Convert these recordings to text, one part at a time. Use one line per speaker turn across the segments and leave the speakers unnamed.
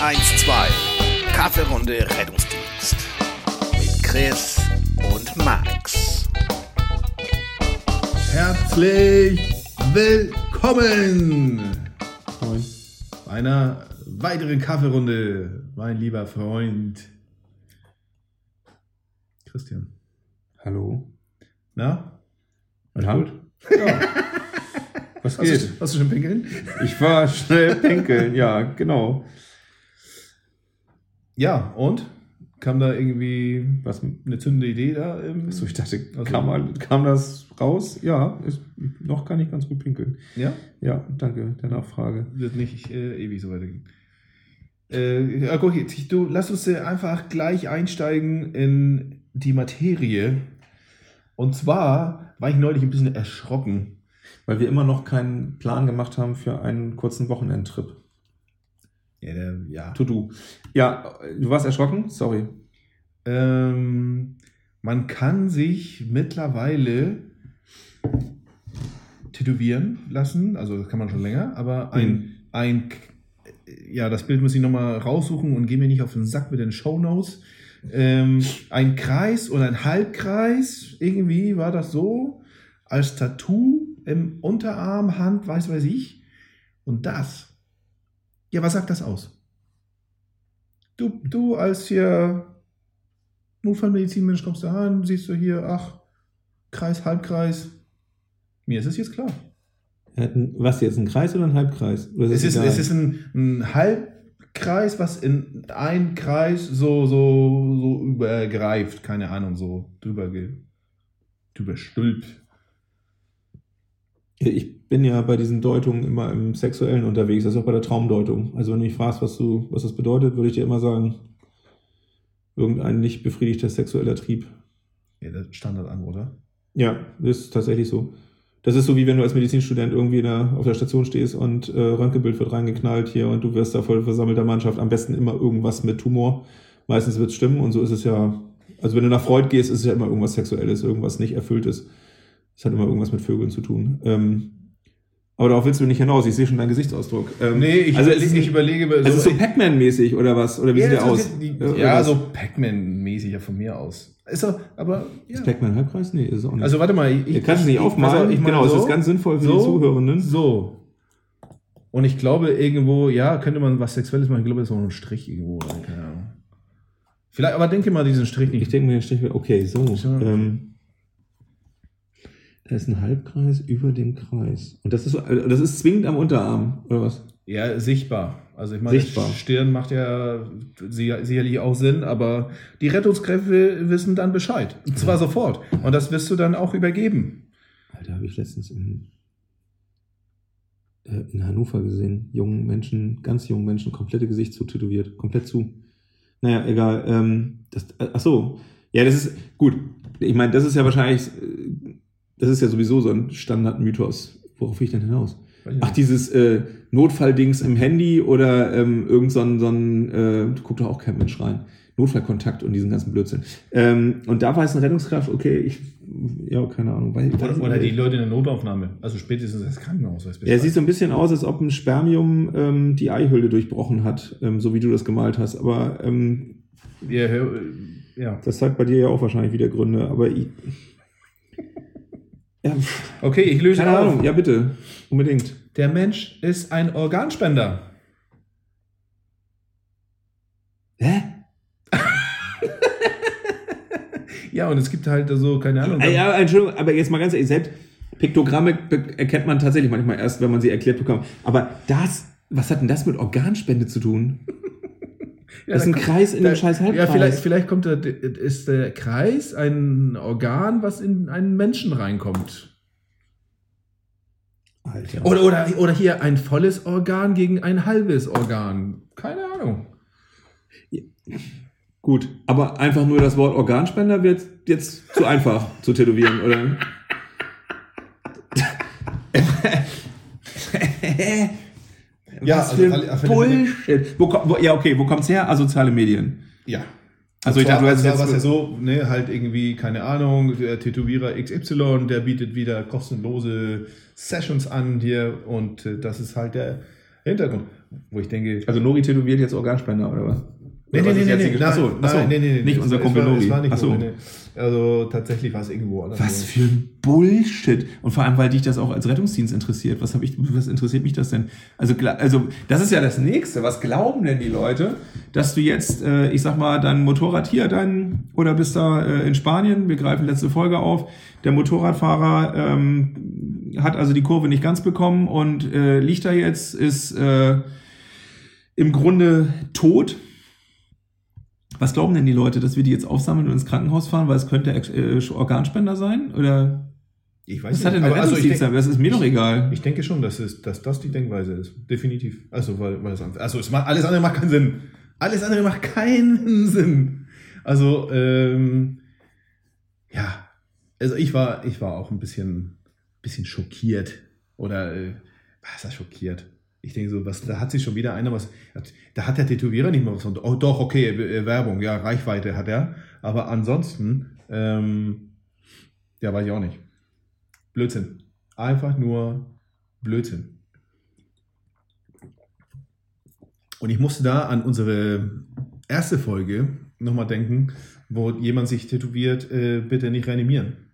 112. Kaffeerunde Rettungsdienst. Mit Chris und Max.
Herzlich willkommen
Moin.
bei einer weiteren Kaffeerunde, mein lieber Freund Christian.
Hallo.
Na? Alles
Ja.
gut?
Was
Hast
geht?
du, hast du schon pinkeln?
Ich war schnell pinkeln, ja, genau.
Ja, und? Kam da irgendwie
Was,
eine zündende Idee da? Im,
so, ich dachte,
Also-
kam, kam das raus? Ja, ist, noch kann ich ganz gut pinkeln.
ja?
Ja, danke der Nachfrage.
Wird nicht äh, ewig so weitergehen. Äh, guck, jetzt, du, lass uns äh, einfach gleich einsteigen in die Materie. Und zwar war ich neulich ein bisschen erschrocken.
Weil wir immer noch keinen Plan gemacht haben für einen kurzen Wochenendtrip.
Ja, der, ja.
To do. Ja, du warst erschrocken? Sorry.
Ähm, man kann sich mittlerweile tätowieren lassen, also das kann man schon länger, aber ein,
Hm.
ein ja, das Bild muss ich nochmal raussuchen und geh mir nicht auf den Sack mit den Shownotes. Ähm, ein Kreis oder ein Halbkreis, irgendwie war das so, als Tattoo im Unterarm, Hand, weiß weiß ich. Und das, ja, was sagt das aus? Du, du als hier Notfallmedizinmensch kommst du an, siehst du hier, ach, Kreis, Halbkreis. Mir ist es jetzt klar.
Was jetzt, ein Kreis oder ein Halbkreis? Oder
Es ist, es ist ein, ein Halbkreis, was in einen Kreis so, so, so übergreift, keine Ahnung, so drüber, ge, drüber stülpt.
Ich bin ja bei diesen Deutungen immer im Sexuellen unterwegs, das ist auch bei der Traumdeutung. Also wenn du mich fragst, was, du, was das bedeutet, würde ich dir immer sagen, irgendein nicht befriedigter sexueller Trieb.
Ja, das Standardantwort, oder?
Ja, das ist tatsächlich so. Das ist so, wie wenn du als Medizinstudent irgendwie der, auf der Station stehst und äh, Röntgenbild wird reingeknallt hier und du wirst da voll versammelter Mannschaft. Am besten immer irgendwas mit Tumor. Meistens wird es stimmen und so ist es ja. Also wenn du nach Freud gehst, ist es ja immer irgendwas Sexuelles, irgendwas nicht Erfülltes. Es hat immer irgendwas mit Vögeln zu tun. Ähm, aber darauf willst du nicht hinaus. Ich sehe schon deinen Gesichtsausdruck. Ähm,
Nee, ich,
also ist,
ich überlege.
also es ist so Pac-Man-mäßig oder was? Oder wie sieht der
das
aus?
Die, ja, so Pac-Man-mäßig ja von mir aus. Ist er, aber, ja.
Ist Pac-Man halbkreis? Nee, ist auch nicht.
Also warte mal, ich,
kannst es nicht
ich-
aufmalen.
also ich
genau,
so,
das ist ganz sinnvoll für
so,
die Zuhörenden.
So. Und ich glaube, irgendwo, ja, könnte man was Sexuelles machen. Ich glaube, das ist noch ein Strich irgendwo. Keine Ahnung. Vielleicht, aber denke mal diesen Strich
Ich
nicht.
denke mir den Strich, okay, so.
So.
Ähm, da ist ein Halbkreis über dem Kreis. Und das ist so, also das ist zwingend am Unterarm, oder was?
Ja, sichtbar. Also ich meine,
Sichtbar.
Stirn macht ja sicher- sicherlich auch Sinn, aber die Rettungskräfte wissen dann Bescheid. Und zwar sofort. Und das wirst du dann auch übergeben.
Alter, habe ich letztens in, äh, in Hannover gesehen. Jungen Menschen, ganz jungen Menschen, komplette Gesicht zu tätowiert. Komplett zu. Naja, egal. Ähm, das, äh, ach so. Ja, das ist, gut. Ich meine, das ist ja wahrscheinlich, äh, das ist ja sowieso so ein Standardmythos. Worauf will ich denn hinaus?
Weiß
Ach, dieses äh, Notfalldings im Handy oder ähm, irgend so ein, so ein äh, guckt doch auch kein Mensch rein. Notfallkontakt und diesen ganzen Blödsinn. Ähm, und da war es eine Rettungskraft, okay, ich, ja, keine Ahnung. Weil,
oder, oder die Leute in der Notaufnahme. Also spätestens das Krankenhaus. weiß
ja, sieht so ein bisschen aus, als ob ein Spermium ähm, die Eihülle durchbrochen hat, ähm, so wie du das gemalt hast. Aber ähm,
ja, hör- ja.
das hat bei dir ja auch wahrscheinlich wieder Gründe. Aber ich, ja,
Okay, ich löse
keine
auf.
Ahnung. Ja, bitte. Unbedingt.
Der Mensch ist ein Organspender.
Hä?
Ja, und es gibt halt so, keine Ahnung.
Ah, Ja, Entschuldigung, aber jetzt mal ganz ehrlich, selbst Piktogramme erkennt man tatsächlich manchmal erst, wenn man sie erklärt bekommt. Aber das, was hat denn das mit Organspende zu tun?
Ja,
das ist ein Kreis in dem scheiß Halbkreis.
Ja, vielleicht, vielleicht kommt der, ist der Kreis ein Organ, was in einen Menschen reinkommt.
Alter.
Oder, oder, oder hier ein volles Organ gegen ein halbes Organ. Keine Ahnung.
Gut, aber einfach nur das Wort Organspender wird jetzt zu einfach zu tätowieren, oder?
Ja,
Was
also
für
alle-
Bullshit. Wo, wo, ja, okay, wo kommt's her? Asoziale Medien.
Ja.
Also ich dachte, du hättest
jetzt was ja so, ne, halt irgendwie, keine Ahnung, der Tätowierer XY, der bietet wieder kostenlose Sessions an hier und äh, das ist halt der Hintergrund. Wo ich denke,
Also Nori tätowiert jetzt Organspender, oder was?
Nee, nee, nee, nee, nee,
Achso,
nee, nee, nee,
nicht unser Kumpel Nori. Achso.
Also tatsächlich war es irgendwo anders.
Was für ein Bullshit. Und vor allem, weil dich das auch als Rettungsdienst interessiert. Was, hab ich, was interessiert mich das denn? Also, also, das ist ja das Nächste. Was glauben denn die Leute, dass du jetzt, äh, ich sag mal, dein Motorrad hier, dein, oder bist da äh, in Spanien, wir greifen letzte Folge auf, der Motorradfahrer ähm, hat also die Kurve nicht ganz bekommen und äh, liegt da jetzt, ist äh, im Grunde tot. Was glauben denn die Leute, dass wir die jetzt aufsammeln und ins Krankenhaus fahren, weil es könnte äh, Organspender sein? Oder
Ich weiß
was hat denn der
also denk,
da? Das ist mir doch egal.
ich denke schon, dass, es, dass das die Denkweise ist. Definitiv. Also, weil, weil das, also es macht, alles andere macht keinen Sinn. Alles andere macht keinen Sinn. Also, ähm, ja. Also ich war, ich war auch ein bisschen, bisschen schockiert. Oder, äh, was ist das schockiert? Ich denke so, was, da hat sich schon wieder einer was, da hat der Tätowierer nicht mal was. Oh doch, okay, äh, Werbung, ja, Reichweite hat er. Aber ansonsten, ähm, ja, weiß ich auch nicht. Blödsinn. Einfach nur Blödsinn. Und ich musste da an unsere erste Folge nochmal denken, wo jemand sich tätowiert, äh, bitte nicht reanimieren.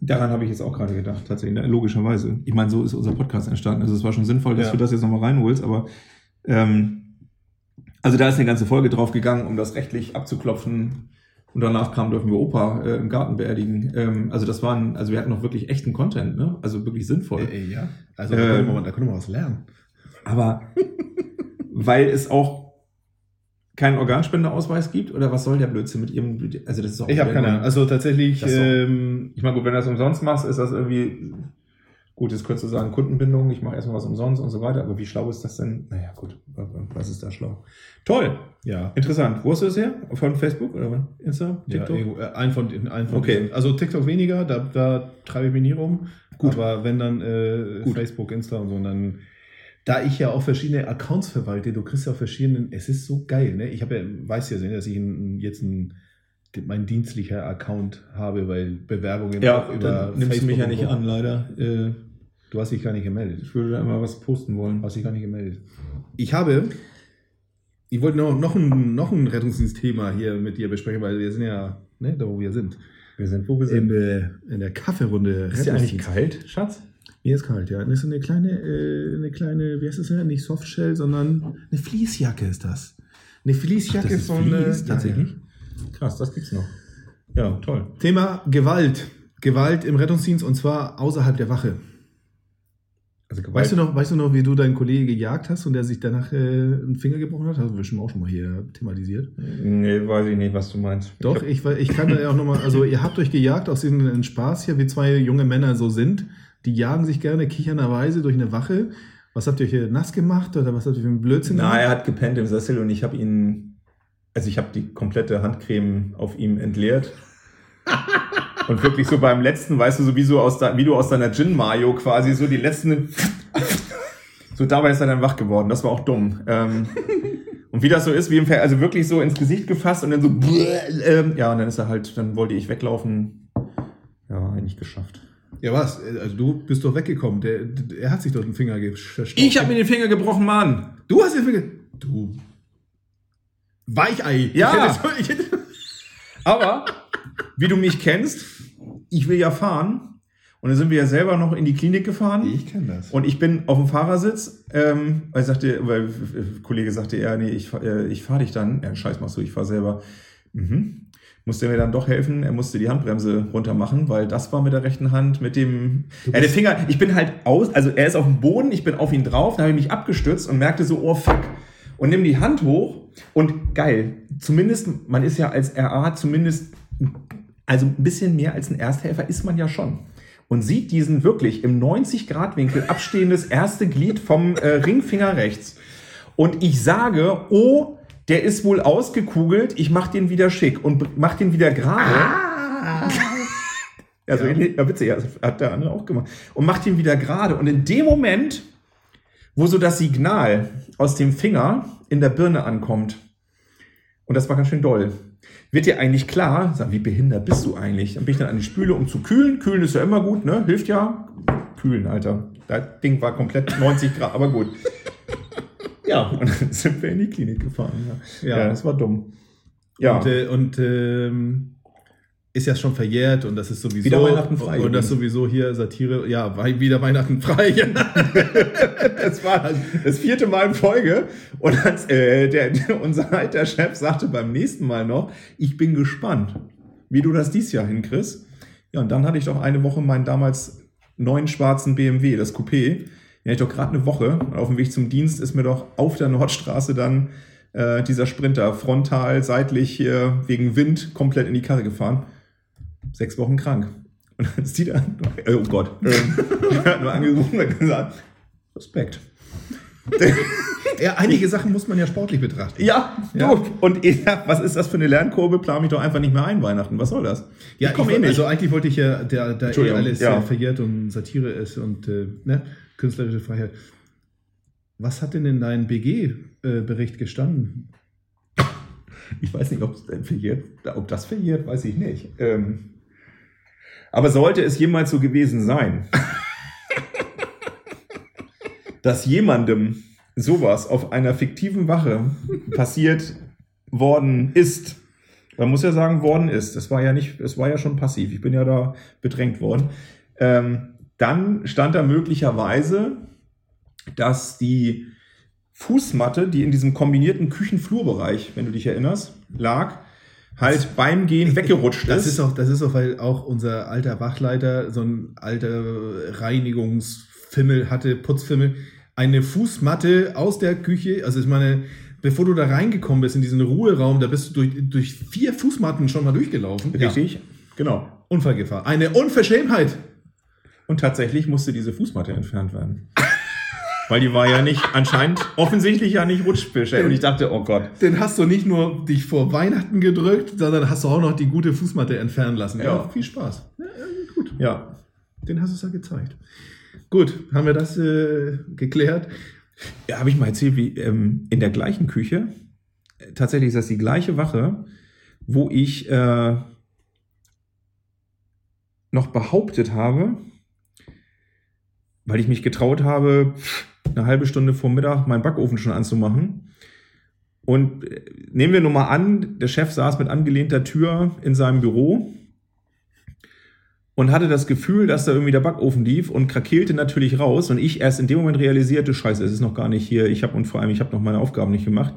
Daran habe ich jetzt auch gerade gedacht, tatsächlich, ne, logischerweise. Ich meine, so ist unser Podcast entstanden. Also es war schon sinnvoll, dass
Ja.
du das jetzt nochmal reinholst, aber ähm, also da ist eine ganze Folge drauf gegangen, um das rechtlich abzuklopfen. Und danach kam, dürfen wir Opa äh, im Garten beerdigen. Ähm, also das waren, also wir hatten noch wirklich echten Content, ne? Also wirklich sinnvoll.
Äh, äh, ja. Also da,
Ähm.
können wir, mal- da können wir was lernen.
Aber weil es auch keinen Organspendeausweis gibt oder was soll der Blödsinn mit ihrem? Also das ist auch
Ich habe keine Ahnung. Also tatsächlich, ähm,
Ich meine, gut, wenn du das umsonst machst, ist das irgendwie gut. Jetzt könntest du sagen Kundenbindung. Ich mache erstmal was umsonst und so weiter. Aber wie schlau ist das denn? Naja, gut. Was ist da schlau? Toll,
ja.
interessant. Wo hast du das her? Von Facebook oder was? Insta?
Ja,
TikTok?
irgendwo, äh, ein von, ein von
Okay.
diesen. Also TikTok weniger, da, da treibe ich mich nie rum.
Gut.
Aber wenn dann äh,
Gut.
Facebook, Insta und so, dann. Da ich ja auch verschiedene Accounts verwalte, du kriegst ja auch verschiedene, es ist so geil, ne? Ich habe ja, weiß ja, dass ich jetzt ein, mein dienstlicher Account habe, weil Bewerbungen
ja,
auch
dann nimmst du mich ja nicht an, leider. Äh,
Du hast dich gar nicht gemeldet.
ich würde da immer was posten wollen.
Hast dich gar nicht gemeldet. Ich habe, ich wollte noch, noch, ein, noch ein Rettungsdienstthema hier mit dir besprechen, weil wir sind ja, ne, da wo wir sind.
Wir sind, wo wir
In der, in der Kaffeerunde. Rettungsdienst.
kalt, Schatz?
Mir ist kalt, ja. Das ist eine kleine, äh, eine kleine, wie heißt das denn? Nicht Softshell, sondern eine Fließjacke ist das. Eine Fließjacke
das ist
von. äh,
Vlies, tatsächlich?
ja,
Krass, das gibt's noch. Ja, toll.
Thema Gewalt. Gewalt im Rettungsdienst und zwar außerhalb der Wache.
Also Gewalt.
Weißt du noch, weißt du noch, wie du deinen Kollegen gejagt hast und der sich danach äh, einen Finger gebrochen hat? Hast du bestimmt auch schon mal hier thematisiert.
Nee, weiß ich nicht, was du meinst.
Doch, ich, we- ich kann da ja auch nochmal, also ihr habt euch gejagt aus diesem Spaß hier, wie zwei junge Männer so sind. Die jagen sich gerne kichernderweise durch eine Wache. Was habt ihr hier nass gemacht oder was habt ihr für einen Blödsinn
Na, er
gemacht?
hat gepennt im Sessel und ich habe ihn, also ich habe die komplette Handcreme auf ihm entleert. und wirklich so beim letzten, weißt du, so wie, so aus de, wie du aus deiner Gin Mayo quasi so die letzten, so dabei ist er dann wach geworden. Das war auch dumm. Ähm, und wie das so ist, wie im Fer also wirklich so ins Gesicht gefasst und dann so, ähm, ja, und dann ist er halt, dann wollte ich weglaufen. Ja, nicht geschafft.
Ja, was? Also du bist doch weggekommen. Der, er hat sich doch den Finger ge- verstaucht.
Ich habe mir den Finger gebrochen, Mann.
Du hast den Finger. Du. Weichei.
Ja.
Ich hätte, ich hätte,
Aber, wie du mich kennst, ich will ja fahren. Und dann sind wir ja selber noch in die Klinik gefahren.
ich kenne das.
Und ich bin auf dem Fahrersitz, ähm, weil, sagte, weil äh, Kollege sagte, ja, nee, ich, äh, ich fahre dich dann. Ja, scheiß machst du, ich fahre selber. Mhm. Musste mir dann doch helfen, er musste die Handbremse runter machen, weil das war mit der rechten Hand, mit dem, ja, der Finger, ich bin halt aus, also er ist auf dem Boden, ich bin auf ihn drauf, dann habe ich mich abgestützt und merkte so, oh fuck. Und nimm die Hand hoch und geil, zumindest, man ist ja als RA zumindest, also ein bisschen mehr als ein Ersthelfer ist man ja schon und sieht diesen wirklich im 90-Grad-Winkel abstehendes erste Glied vom äh, Ringfinger rechts. Und ich sage, oh, der ist wohl ausgekugelt, ich mach den wieder schick und mach den wieder gerade. Ja, so
Ja.
ähnlich, ja, witzig, hat der andere auch gemacht. Und macht ihn wieder gerade. Und in dem Moment, wo so das Signal aus dem Finger in der Birne ankommt, und das war ganz schön doll, wird dir eigentlich klar, sag, wie behindert bist du eigentlich? Dann bin ich dann an die Spüle, um zu kühlen. Kühlen ist ja immer gut, ne? Hilft ja. Kühlen, Alter. Das Ding war komplett 90 Grad, aber gut. Ja, und dann sind wir in die Klinik gefahren. Ja,
Ja.
ja das war dumm. Ja,
Und, äh, und ähm, ist ja schon verjährt und das ist sowieso.
Wieder Weihnachten frei
Und das sowieso hier Satire. Ja, wieder Weihnachten frei.
Das war das vierte Mal in Folge. Und als, äh, der, unser alter Chef sagte beim nächsten Mal noch, ich bin gespannt, wie du das dieses Jahr hinkriegst. Ja, und dann hatte ich doch eine Woche meinen damals neuen schwarzen BMW, das Coupé. Hatte ich doch gerade eine Woche. Und auf dem Weg zum Dienst ist mir doch auf der Nordstraße dann äh, dieser Sprinter frontal, seitlich hier wegen Wind komplett in die Karre gefahren. Sechs Wochen krank. Und dann ist die da, äh, oh Gott, ähm, hat nur angerufen und gesagt, Respekt.
ja, einige Sachen muss man ja sportlich betrachten.
Ja, du.
Ja.
Und sag, was ist das für eine Lernkurve? Plan mich doch einfach nicht mehr ein, Weihnachten. Was soll das?
Ja,
ich komme eh nicht.
Also eigentlich wollte ich ja, der, der eh alles
ja.
ja. verjährt und Satire ist und äh, ne, künstlerische Freiheit. Was hat denn in deinem BG-Bericht gestanden?
Ich weiß nicht, ob, verjährt, ob das verjährt, weiß ich nicht. Ähm, aber sollte es jemals so gewesen sein, dass jemandem sowas auf einer fiktiven Wache passiert worden ist, man muss ja sagen, worden ist, es war ja nicht, es war ja schon passiv, ich bin ja da bedrängt worden, ähm, dann stand da möglicherweise, dass die Fußmatte, die in diesem kombinierten Küchenflurbereich, wenn du dich erinnerst, lag, halt beim Gehen weggerutscht
Das
ist.
auch, das ist auch, weil auch unser alter Wachleiter so ein alter Reinigungsfimmel hatte, Putzfimmel, eine Fußmatte aus der Küche, also ich meine, bevor du da reingekommen bist in diesen Ruheraum, da bist du durch, durch vier Fußmatten schon mal durchgelaufen.
Richtig? Genau.
Ja. Unfallgefahr. Eine Unverschämtheit.
Und tatsächlich musste diese Fußmatte entfernt werden. Weil die war ja nicht, anscheinend offensichtlich ja nicht rutschbeschädigt. Und ich dachte, oh Gott.
Den hast du nicht nur dich vor Weihnachten gedrückt, sondern hast du auch noch die gute Fußmatte entfernen lassen.
Ja.
viel Spaß. Ja, ja, gut.
Ja.
Den hast du es ja gezeigt. Gut, haben wir das äh, geklärt?
ja Habe ich mal erzählt, wie ähm, in der gleichen Küche, äh, tatsächlich ist das die gleiche Wache, wo ich äh, noch behauptet habe, weil ich mich getraut habe, eine halbe Stunde vor Mittag meinen Backofen schon anzumachen. Und äh, nehmen wir nur mal an, der Chef saß mit angelehnter Tür in seinem Büro und hatte das Gefühl, dass da irgendwie der Backofen lief und krakeelte natürlich raus. Und ich erst in dem Moment realisierte, scheiße, es ist noch gar nicht hier. Ich habe und vor allem, ich habe noch meine Aufgaben nicht gemacht.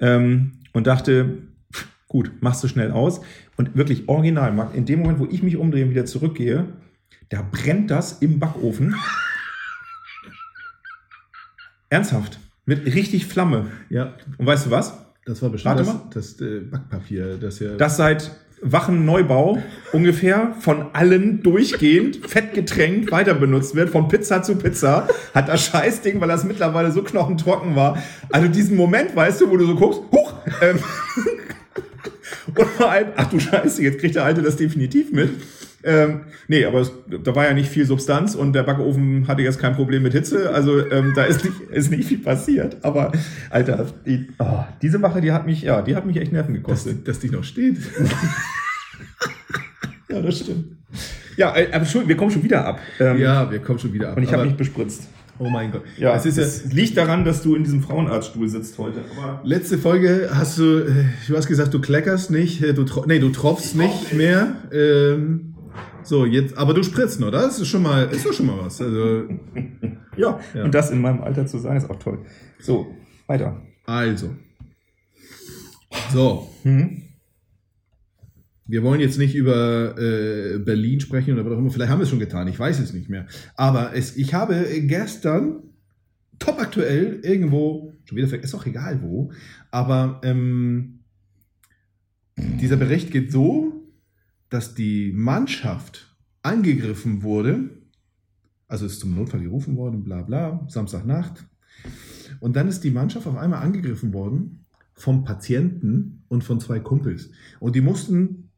Ähm, und dachte, pff, gut, machst du schnell aus. Und wirklich original, Marc, in dem Moment, wo ich mich umdrehe und wieder zurückgehe, da brennt das im Backofen. Ernsthaft. Mit richtig Flamme.
Ja,
Und weißt du was?
das war bestimmt
Warte
das,
mal.
das äh, Backpapier, das ja.
Das seit Wachen Neubau ungefähr von allen durchgehend fett getränkt weiter benutzt wird, von Pizza zu Pizza, hat das Scheißding, weil das mittlerweile so knochentrocken war. Also diesen Moment, weißt du, wo du so guckst, huch, ähm, und vor allem, ach du Scheiße, jetzt kriegt der Alte das definitiv mit. Ähm, nee, aber es, da war ja nicht viel Substanz und der Backofen hatte jetzt kein Problem mit Hitze, also ähm, da ist nicht, ist nicht viel passiert. Aber Alter, die, oh, diese Wache, die hat mich, ja, die hat mich echt Nerven gekostet.
dass, dass die noch steht.
Ja, das stimmt. Ja, äh, aber Entschuldigung, wir kommen schon wieder ab. Ähm,
ja, wir kommen schon wieder ab.
Und ich habe mich bespritzt.
oh mein Gott.
Ja,
es ist ja,
es liegt daran, dass du in diesem Frauenarztstuhl sitzt heute. Aber
letzte Folge hast du, äh, du hast gesagt, du kleckerst nicht, äh, du, nee, du tropfst nicht mehr. Ähm, so, jetzt, aber du spritzt nur, das ist schon mal, ist doch schon mal was. Also,
ja,
Ja.
und das in meinem Alter zu sein, ist auch toll. So, weiter.
also. So,
Hm?
Wir wollen jetzt nicht über äh, Berlin sprechen oder was auch immer. Vielleicht haben wir es schon getan. Ich weiß es nicht mehr. Aber es, ich habe gestern top aktuell irgendwo, schon wieder, ist auch egal wo, aber ähm, dieser Bericht geht so, dass die Mannschaft angegriffen wurde. Also ist zum Notfall gerufen worden, bla bla, Samstagnacht. Und dann ist die Mannschaft auf einmal angegriffen worden vom Patienten und von zwei Kumpels. Und die mussten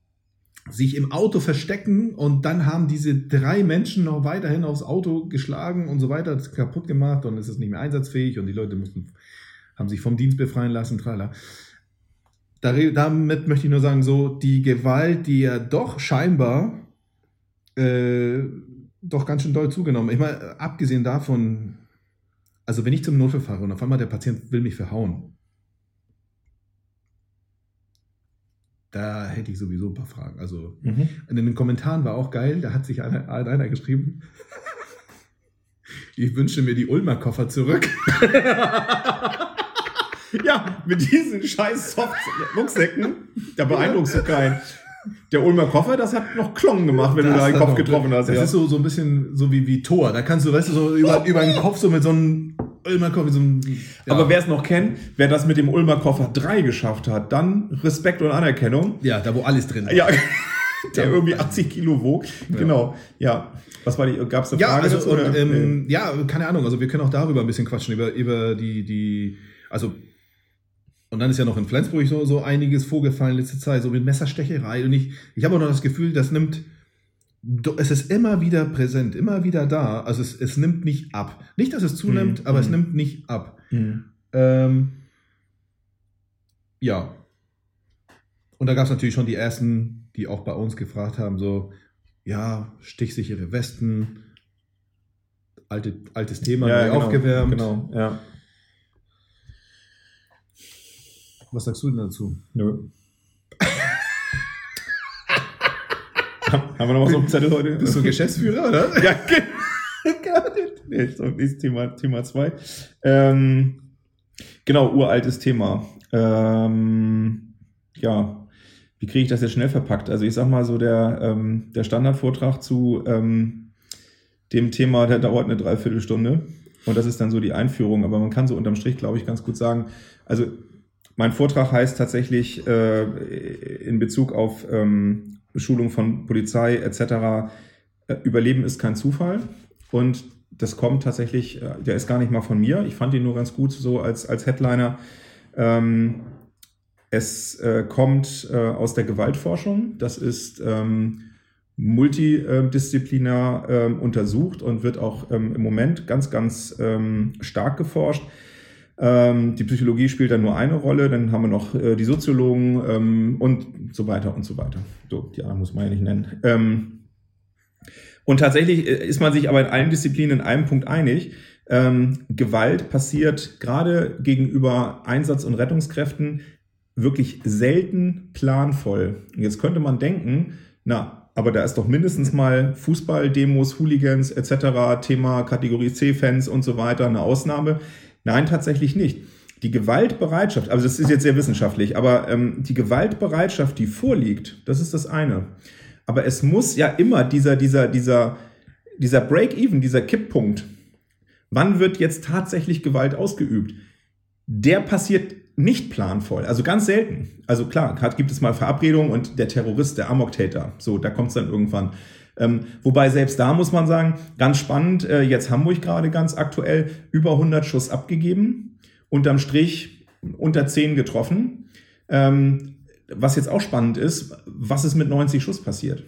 sich im Auto verstecken und dann haben diese drei Menschen noch weiterhin aufs Auto geschlagen und so weiter, das kaputt gemacht und es ist nicht mehr einsatzfähig und die Leute mussten, haben sich vom Dienst befreien lassen, trala. Da- Damit möchte ich nur sagen, so die Gewalt, die ja doch scheinbar äh, doch ganz schön doll zugenommen. Ich meine, abgesehen davon, also wenn ich zum Notfall fahre und auf einmal der Patient will mich verhauen, da hätte ich sowieso ein paar Fragen. Also
Mhm.
in den Kommentaren war auch geil, da hat sich einer, einer geschrieben, ich wünsche mir die Ulmer Koffer zurück.
Ja, mit diesen scheiß Soft-Rucksäcken, da beeindruckst du keinen. Der Ulmer Koffer, das hat noch Klong gemacht, wenn du da den
Das
Kopf getroffen hast.
Das
ja.
ist so, so ein bisschen so wie, wie Tor. Da kannst du, weißt du, so über, über den Kopf so mit so einem Ulmer Koffer, so einem, ja.
Aber wer es noch kennt, wer das mit dem Ulmer Koffer 3 geschafft hat, dann Respekt und Anerkennung.
ja, da wo alles drin ist.
Ja, der irgendwie 80 Kilo wog. Genau, ja. Was war die, gab es eine
Ja,
Frage
also
dazu,
und, ähm, ja, keine Ahnung. Also wir können auch darüber ein bisschen quatschen über über die die also und dann ist ja noch in Flensburg so so einiges vorgefallen letzte Zeit, so mit Messerstecherei und ich ich habe auch noch das Gefühl, das nimmt es ist immer wieder präsent, immer wieder da. Also es, es nimmt nicht ab. Nicht, dass es zunimmt,
Mhm.
aber es
Mhm.
nimmt nicht ab.
Hm.
Ähm, ja. Und da gab es natürlich schon die ersten, die auch bei uns gefragt haben, so, ja, stichsichere Westen, alte, altes Thema,
ja, genau,
aufgewärmt.
Genau, ja.
Was sagst du denn dazu?
Nö. Haben wir noch was auf dem Zettel heute?
Bist du Geschäftsführer, oder?
Ja, genau. nee, so, nächstes Thema, Thema zwei. Ähm, genau, uraltes Thema. Ähm, ja, wie kriege ich das jetzt schnell verpackt? Also ich sag mal so, der, ähm, der Standardvortrag zu ähm, dem Thema, der dauert eine Dreiviertelstunde. Und das ist dann so die Einführung. Aber man kann so unterm Strich, glaube ich, ganz gut sagen, also mein Vortrag heißt tatsächlich äh, in Bezug auf ähm, Schulung von Polizei etc. Äh, Überleben ist kein Zufall. Und das kommt tatsächlich, äh, der ist gar nicht mal von mir. Ich fand ihn nur ganz gut so als, als Headliner. Ähm, es äh, kommt äh, aus der Gewaltforschung. Das ist ähm, multidisziplinär ähm, untersucht und wird auch ähm, im Moment ganz, ganz ähm, stark geforscht. Ähm, die Psychologie spielt da nur eine Rolle, dann haben wir noch äh, die Soziologen ähm, und so weiter und so weiter. So, die anderen muss man ja nicht nennen. Ähm, und tatsächlich äh, ist man sich aber in allen Disziplinen in einem Punkt einig. Ähm, Gewalt passiert gerade gegenüber Einsatz- und Rettungskräften wirklich selten planvoll. Jetzt könnte man denken, na, aber da ist doch mindestens mal Fußball, Demos, Hooligans etc., Thema Kategorie C-Fans und so weiter eine Ausnahme. Nein, tatsächlich nicht. Die Gewaltbereitschaft, also das ist jetzt sehr wissenschaftlich, aber ähm, die Gewaltbereitschaft, die vorliegt, das ist das eine. Aber es muss ja immer dieser, dieser, dieser, dieser Break-Even, dieser Kipppunkt, wann wird jetzt tatsächlich Gewalt ausgeübt? Der passiert nicht planvoll, also ganz selten. Also klar, hat, gibt es mal Verabredungen und der Terrorist, der Amok-Täter, so, da kommt es dann irgendwann. Ähm, wobei selbst da muss man sagen, ganz spannend, äh, jetzt Hamburg gerade ganz aktuell, über 100 Schuss abgegeben, unterm Strich unter 10 getroffen. Ähm, was jetzt auch spannend ist, was ist mit 90 Schuss passiert?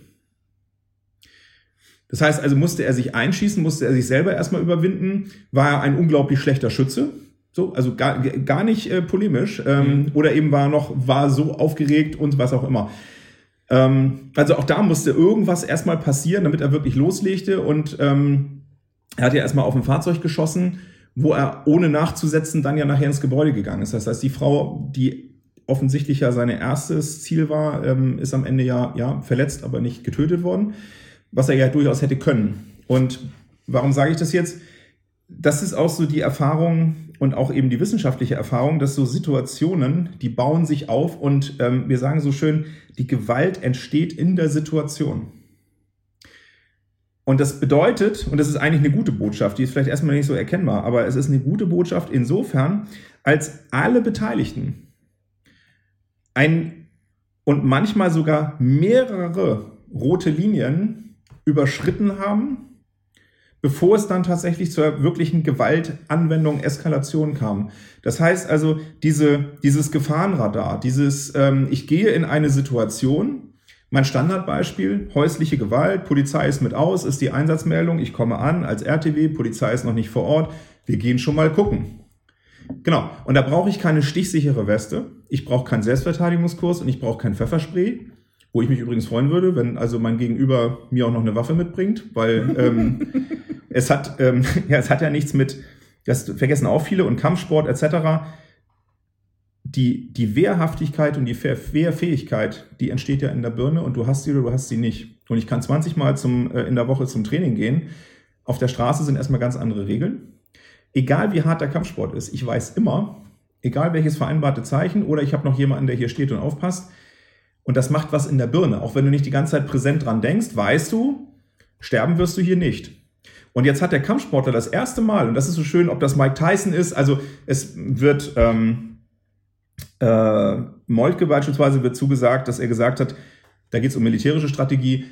Das heißt also, musste er sich einschießen, musste er sich selber erstmal überwinden, war er ein unglaublich schlechter Schütze, so, also gar, gar nicht äh, polemisch, ähm, oder eben war er noch, war so aufgeregt und was auch immer. Ähm, also auch da musste irgendwas erstmal passieren, damit er wirklich loslegte und ähm, er hat ja erstmal auf ein Fahrzeug geschossen, wo er ohne nachzusetzen dann ja nachher ins Gebäude gegangen ist. Das heißt, die Frau, die offensichtlich ja sein erstes Ziel war, ähm, ist am Ende ja, ja verletzt, aber nicht getötet worden, was er ja durchaus hätte können. Und warum sage ich das jetzt? Das ist auch so die Erfahrung und auch eben die wissenschaftliche Erfahrung, dass so Situationen, die bauen sich auf und ähm, wir sagen so schön, die Gewalt entsteht in der Situation. Und das bedeutet, und das ist eigentlich eine gute Botschaft, die ist vielleicht erstmal nicht so erkennbar, aber es ist eine gute Botschaft insofern, als alle Beteiligten ein und manchmal sogar mehrere rote Linien überschritten haben, bevor es dann tatsächlich zur wirklichen Gewaltanwendung, Eskalation kam. Das heißt also, diese, dieses Gefahrenradar, dieses, ähm, ich gehe in eine Situation, mein Standardbeispiel, häusliche Gewalt, Polizei ist mit aus, ist die Einsatzmeldung, ich komme an als RTW, Polizei ist noch nicht vor Ort, wir gehen schon mal gucken. Genau, und da brauche ich keine stichsichere Weste, ich brauche keinen Selbstverteidigungskurs und ich brauche kein Pfefferspray Wo ich mich übrigens freuen würde, wenn also mein Gegenüber mir auch noch eine Waffe mitbringt, weil ähm, es hat ähm, ja es hat ja nichts mit, das vergessen auch viele und Kampfsport etc. Die, die Wehrhaftigkeit und die Wehrfähigkeit, die entsteht ja in der Birne und du hast sie oder du hast sie nicht. Und ich kann 20 Mal zum, äh, in der Woche zum Training gehen. Auf der Straße sind erstmal ganz andere Regeln. Egal wie hart der Kampfsport ist, ich weiß immer, egal welches vereinbarte Zeichen oder ich habe noch jemanden, der hier steht und aufpasst. Und das macht was in der Birne. Auch wenn du nicht die ganze Zeit präsent dran denkst, weißt du, sterben wirst du hier nicht. Und jetzt hat der Kampfsportler das erste Mal, und das ist so schön, ob das Mike Tyson ist, also es wird ähm, äh, Moltke beispielsweise wird zugesagt, dass er gesagt hat, da geht es um militärische Strategie,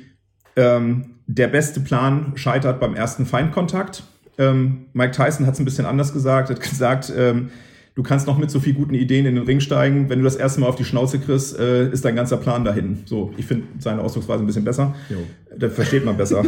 ähm, der beste Plan scheitert beim ersten Feindkontakt. Ähm, Mike Tyson hat es ein bisschen anders gesagt, hat gesagt, ähm, du kannst noch mit so viel guten Ideen in den Ring steigen. Wenn du das erste Mal auf die Schnauze kriegst, äh, ist dein ganzer Plan dahin. So, ich finde seine Ausdrucksweise ein bisschen besser. Jo. Da versteht man besser.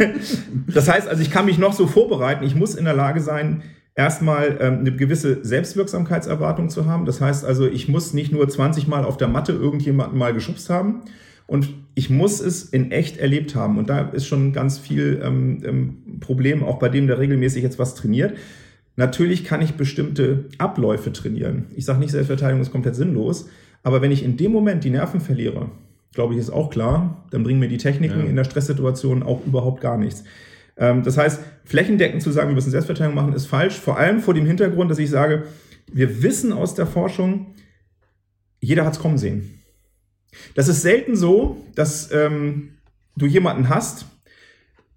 das heißt, also ich kann mich noch so vorbereiten. Ich muss in der Lage sein, erstmal ähm, eine gewisse Selbstwirksamkeitserwartung zu haben. Das heißt also, ich muss nicht nur 20 Mal auf der Matte irgendjemanden mal geschubst haben und ich muss es in echt erlebt haben. Und da ist schon ganz viel ähm, ähm, Problem, auch bei dem, der regelmäßig jetzt was trainiert. Natürlich kann ich bestimmte Abläufe trainieren. Ich sage nicht, Selbstverteidigung ist komplett sinnlos, aber wenn ich in dem Moment die Nerven verliere, glaube ich, ist auch klar, dann bringen mir die Techniken ja. in der Stresssituation auch überhaupt gar nichts. Ähm, das heißt, flächendeckend zu sagen, wir müssen Selbstverteidigung machen, ist falsch, vor allem vor dem Hintergrund, dass ich sage, wir wissen aus der Forschung, jeder hat es kommen sehen. Das ist selten so, dass ähm, du jemanden hast,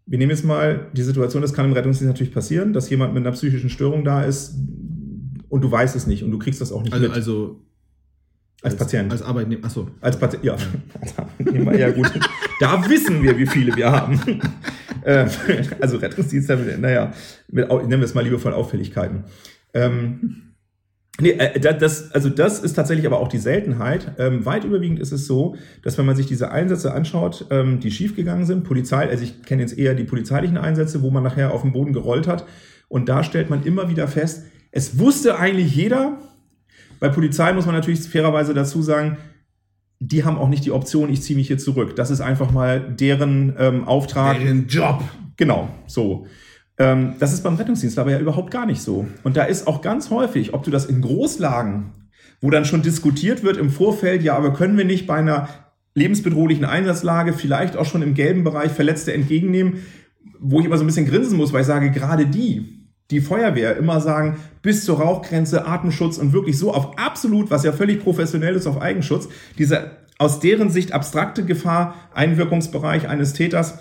wir nehmen jetzt mal die Situation, das kann im Rettungsdienst natürlich passieren, dass jemand mit einer psychischen Störung da ist und du weißt es nicht und du kriegst das auch nicht
also,
mit.
Also
als, als Patient.
Als Arbeitnehmer, achso.
Als Patient, ja. Als Arbeitnehmer, ja gut. da wissen wir, wie viele wir haben. Ähm, also Rettungsdienst, naja, mit, nennen wir es mal liebevoll Auffälligkeiten. Ähm, Nee, äh, das, also das ist tatsächlich aber auch die Seltenheit. Ähm, weit überwiegend ist es so, dass wenn man sich diese Einsätze anschaut, ähm, die schiefgegangen sind, Polizei, also ich kenne jetzt eher die polizeilichen Einsätze, wo man nachher auf dem Boden gerollt hat. Und da stellt man immer wieder fest, es wusste eigentlich jeder. Bei Polizei muss man natürlich fairerweise dazu sagen, die haben auch nicht die Option, ich ziehe mich hier zurück. Das ist einfach mal deren ähm, Auftrag.
Deren Job.
Genau, so. Ähm, das ist beim Rettungsdienst aber ja überhaupt gar nicht so. Und da ist auch ganz häufig, ob du das in Großlagen, wo dann schon diskutiert wird im Vorfeld, ja, aber können wir nicht bei einer lebensbedrohlichen Einsatzlage vielleicht auch schon im gelben Bereich Verletzte entgegennehmen, wo ich immer so ein bisschen grinsen muss, weil ich sage, gerade die, die Feuerwehr immer sagen, bis zur Rauchgrenze, Atemschutz und wirklich so auf absolut, was ja völlig professionell ist, auf Eigenschutz, diese aus deren Sicht abstrakte Gefahr, Einwirkungsbereich eines Täters,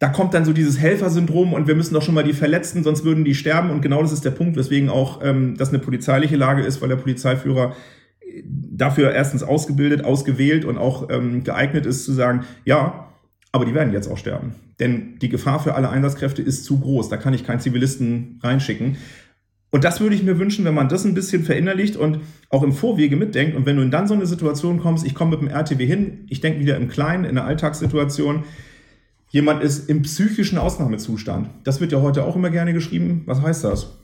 da kommt dann so dieses Helfersyndrom und wir müssen doch schon mal die Verletzten, sonst würden die sterben. Und genau das ist der Punkt, weswegen auch ähm, das eine polizeiliche Lage ist, weil der Polizeiführer äh, dafür erstens ausgebildet, ausgewählt und auch ähm, geeignet ist zu sagen, ja, aber die werden jetzt auch sterben. Denn die Gefahr für alle Einsatzkräfte ist zu groß. Da kann ich keinen Zivilisten reinschicken. Und das würde ich mir wünschen, wenn man das ein bisschen verinnerlicht und auch im Vorwege mitdenkt. Und wenn du in dann so eine Situation kommst, ich komme mit dem RTW hin, ich denke wieder im Kleinen, in der Alltagssituation, Jemand ist im psychischen Ausnahmezustand. Das wird ja heute auch immer gerne geschrieben. Was heißt das?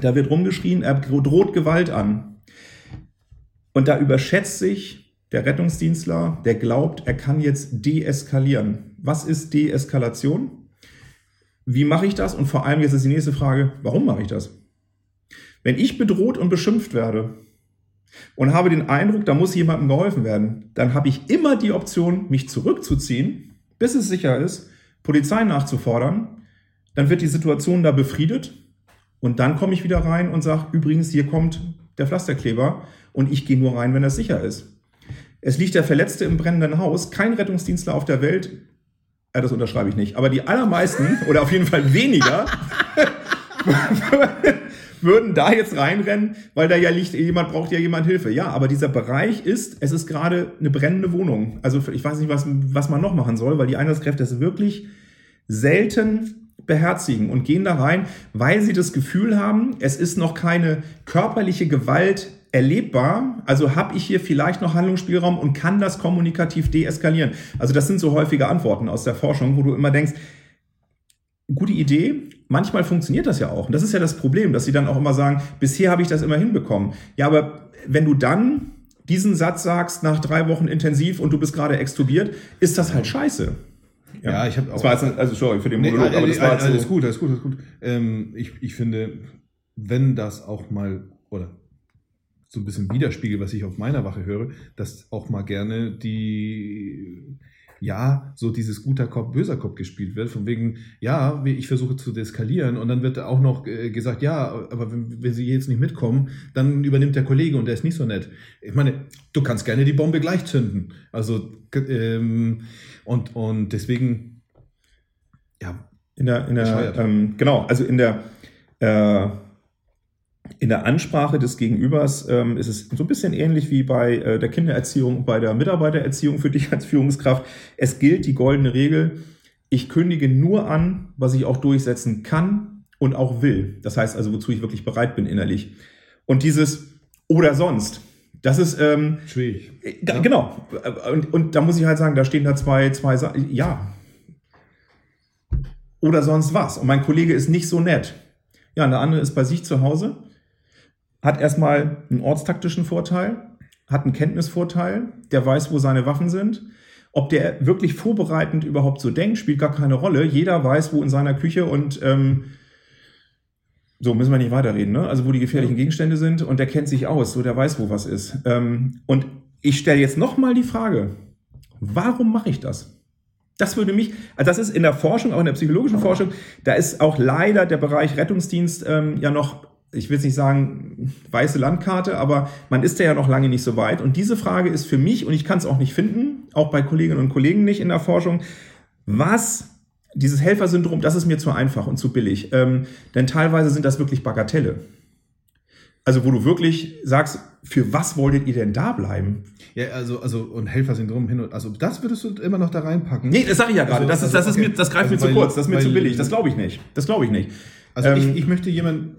Da wird rumgeschrien, er droht Gewalt an. Und da überschätzt sich der Rettungsdienstler, der glaubt, er kann jetzt deeskalieren. Was ist Deeskalation? Wie mache ich das? Und vor allem jetzt ist die nächste Frage, warum mache ich das? Wenn ich bedroht und beschimpft werde und habe den Eindruck, da muss jemandem geholfen werden, dann habe ich immer die Option, mich zurückzuziehen bis es sicher ist, Polizei nachzufordern. Dann wird die Situation da befriedet und dann komme ich wieder rein und sage, übrigens, hier kommt der Pflasterkleber und ich gehe nur rein, wenn das sicher ist. Es liegt der Verletzte im brennenden Haus, kein Rettungsdienstler auf der Welt, äh, das unterschreibe ich nicht, aber die allermeisten oder auf jeden Fall weniger würden da jetzt reinrennen, weil da ja liegt, jemand braucht ja jemand Hilfe. Ja, aber dieser Bereich ist, es ist gerade eine brennende Wohnung. Also ich weiß nicht, was, was man noch machen soll, weil die Einsatzkräfte es wirklich selten beherzigen und gehen da rein, weil sie das Gefühl haben, es ist noch keine körperliche Gewalt erlebbar. Also habe ich hier vielleicht noch Handlungsspielraum und kann das kommunikativ deeskalieren. Also das sind so häufige Antworten aus der Forschung, wo du immer denkst, gute Idee. Manchmal funktioniert das ja auch. Und das ist ja das Problem, dass sie dann auch immer sagen, bisher habe ich das immer hinbekommen. Ja, aber wenn du dann diesen Satz sagst nach drei Wochen intensiv und du bist gerade extubiert, ist das halt scheiße.
Ja, ich habe auch.
Das war jetzt, also sorry für den
Nee,
Monolog, aber das war jetzt
alles
so.
gut, alles gut, alles gut. Ähm, ich, ich finde, wenn das auch mal, oder so ein bisschen widerspiegelt, was ich auf meiner Wache höre, dass auch mal gerne die, ja, so dieses guter Kopf, böser Kopf gespielt wird, von wegen, ja, ich versuche zu deeskalieren und dann wird auch noch äh, gesagt, ja, aber wenn, wenn Sie jetzt nicht mitkommen, dann übernimmt der Kollege und der ist nicht so nett. Ich meine, du kannst gerne die Bombe gleich zünden. Also, ähm, und, und deswegen, ja,
In der, in der, ähm, genau, also in der, äh, in der Ansprache des Gegenübers ähm, ist es so ein bisschen ähnlich wie bei äh, der Kindererziehung, bei der Mitarbeitererziehung für dich als Führungskraft. Es gilt die goldene Regel, ich kündige nur an, was ich auch durchsetzen kann und auch will. Das heißt also, wozu ich wirklich bereit bin innerlich. Und dieses oder sonst, das ist, ähm,
schwierig.
äh, Genau. Und, und da muss ich halt sagen, da stehen da zwei, zwei Sachen. Ja. Oder sonst was. Und mein Kollege ist nicht so nett. Ja, und der andere ist bei sich zu Hause, hat erstmal einen ortstaktischen Vorteil, hat einen Kenntnisvorteil, der weiß, wo seine Waffen sind. Ob der wirklich vorbereitend überhaupt so denkt, spielt gar keine Rolle. Jeder weiß, wo in seiner Küche und ähm, so müssen wir nicht weiterreden, ne? Also wo die gefährlichen Gegenstände sind und der kennt sich aus, so der weiß, wo was ist. Ähm, und ich stelle jetzt nochmal die Frage, warum mache ich das? Das würde mich, also das ist in der Forschung, auch in der psychologischen Forschung, da ist auch leider der Bereich Rettungsdienst ähm, ja noch, ich will jetzt nicht sagen weiße Landkarte, aber man ist da ja noch lange nicht so weit. Und diese Frage ist für mich, und ich kann es auch nicht finden, auch bei Kolleginnen und Kollegen nicht in der Forschung, was dieses Helfersyndrom, das ist mir zu einfach und zu billig. Ähm, denn teilweise sind das wirklich Bagatelle. Also wo du wirklich sagst, für was wolltet ihr denn da bleiben?
Ja, also, also, und Helfersyndrom hin und, also, das würdest du immer noch da reinpacken?
Nee, das sage ich ja gerade.
Also-
das, ist, das, ist
also,
mir, das greift
okay.
mir zu
Also,
kurz, das ist mir zu billig. Das glaube ich nicht. Das glaube ich nicht.
Also,
Ähm,
ich, ich möchte jemand,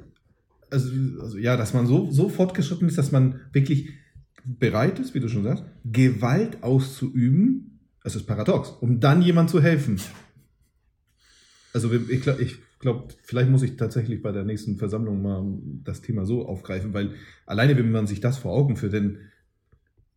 also, also, ja, dass man so, so fortgeschritten ist, dass man wirklich bereit ist, wie du schon sagst, Gewalt auszuüben, das ist paradox, um dann jemand zu helfen. Also, ich glaube, ich glaub, vielleicht muss ich tatsächlich bei der nächsten Versammlung mal das Thema so aufgreifen, weil alleine, wenn man sich das vor Augen führt, denn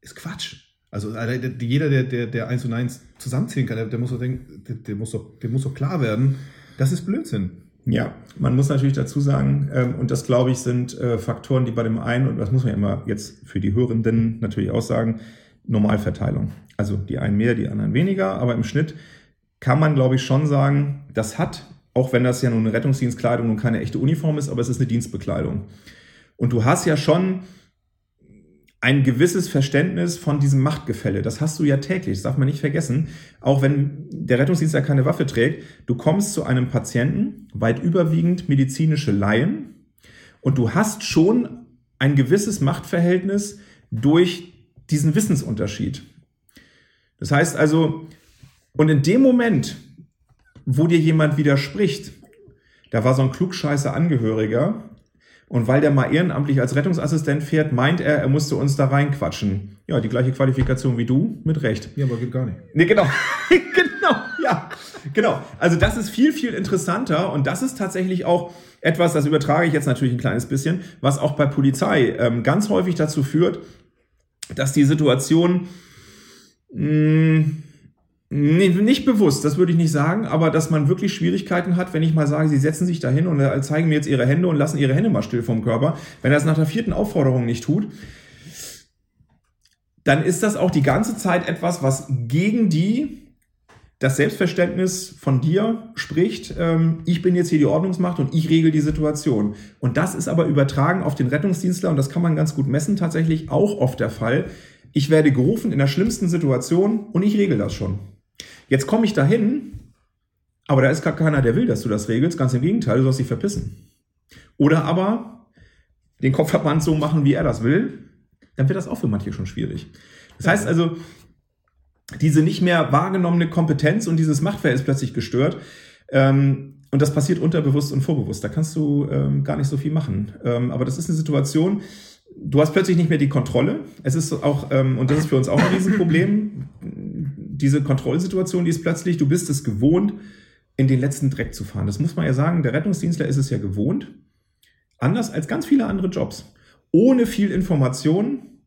ist Quatsch. Also jeder, der, der, der eins und eins zusammenzählen kann, der, der muss doch denken, der, der, muss doch, der muss doch klar werden, das ist Blödsinn.
Ja, man muss natürlich dazu sagen, ähm, und das glaube ich sind äh, Faktoren, die bei dem einen, und das muss man ja immer jetzt für die Hörenden natürlich auch sagen, Normalverteilung. Also die einen mehr, die anderen weniger, aber im Schnitt kann man, glaube ich, schon sagen, das hat, auch wenn das ja nun eine Rettungsdienstkleidung und keine echte Uniform ist, aber es ist eine Dienstbekleidung. Und du hast ja schon ein gewisses Verständnis von diesem Machtgefälle. Das hast du ja täglich, das darf man nicht vergessen. Auch wenn der Rettungsdienst ja keine Waffe trägt, du kommst zu einem Patienten, weit überwiegend medizinische Laien, und du hast schon ein gewisses Machtverhältnis durch diesen Wissensunterschied. Das heißt also, und in dem Moment, wo dir jemand widerspricht, da war so ein klugscheißer Angehöriger, und weil der mal ehrenamtlich als Rettungsassistent fährt, meint er, er musste uns da reinquatschen. Ja, die gleiche Qualifikation wie du, mit Recht.
Ja, aber geht gar nicht.
Nee, genau. genau, ja. Genau. Also das ist viel, viel interessanter und das ist tatsächlich auch etwas, das übertrage ich jetzt natürlich ein kleines bisschen, was auch bei Polizei ähm, ganz häufig dazu führt, dass die Situation mh, Nee, nicht bewusst, das würde ich nicht sagen, aber dass man wirklich Schwierigkeiten hat, wenn ich mal sage, sie setzen sich dahin und äh, zeigen mir jetzt ihre Hände und lassen ihre Hände mal still vom Körper. Wenn er es nach der vierten Aufforderung nicht tut, dann ist das auch die ganze Zeit etwas, was gegen die das Selbstverständnis von dir spricht, ähm, ich bin jetzt hier die Ordnungsmacht und ich regel die Situation. Und das ist aber übertragen auf den Rettungsdienstler und das kann man ganz gut messen, tatsächlich auch oft der Fall. Ich werde gerufen in der schlimmsten Situation und ich regel das schon. Jetzt komme ich dahin, aber da ist gar keiner, der will, dass du das regelst. Ganz im Gegenteil, du sollst dich verpissen. Oder aber den Kopfverband so machen, wie er das will. Dann wird das auch für manche schon schwierig. Das heißt also, diese nicht mehr wahrgenommene Kompetenz und dieses Machtverhältnis plötzlich gestört. Ähm, und das passiert unterbewusst und vorbewusst. Da kannst du ähm, gar nicht so viel machen. Ähm, aber das ist eine Situation, du hast plötzlich nicht mehr die Kontrolle. Es ist auch, ähm, und das ist für uns auch ein Riesenproblem, diese Kontrollsituation, die ist plötzlich, du bist es gewohnt, in den letzten Dreck zu fahren. Das muss man ja sagen, der Rettungsdienstler ist es ja gewohnt, anders als ganz viele andere Jobs. Ohne viel Information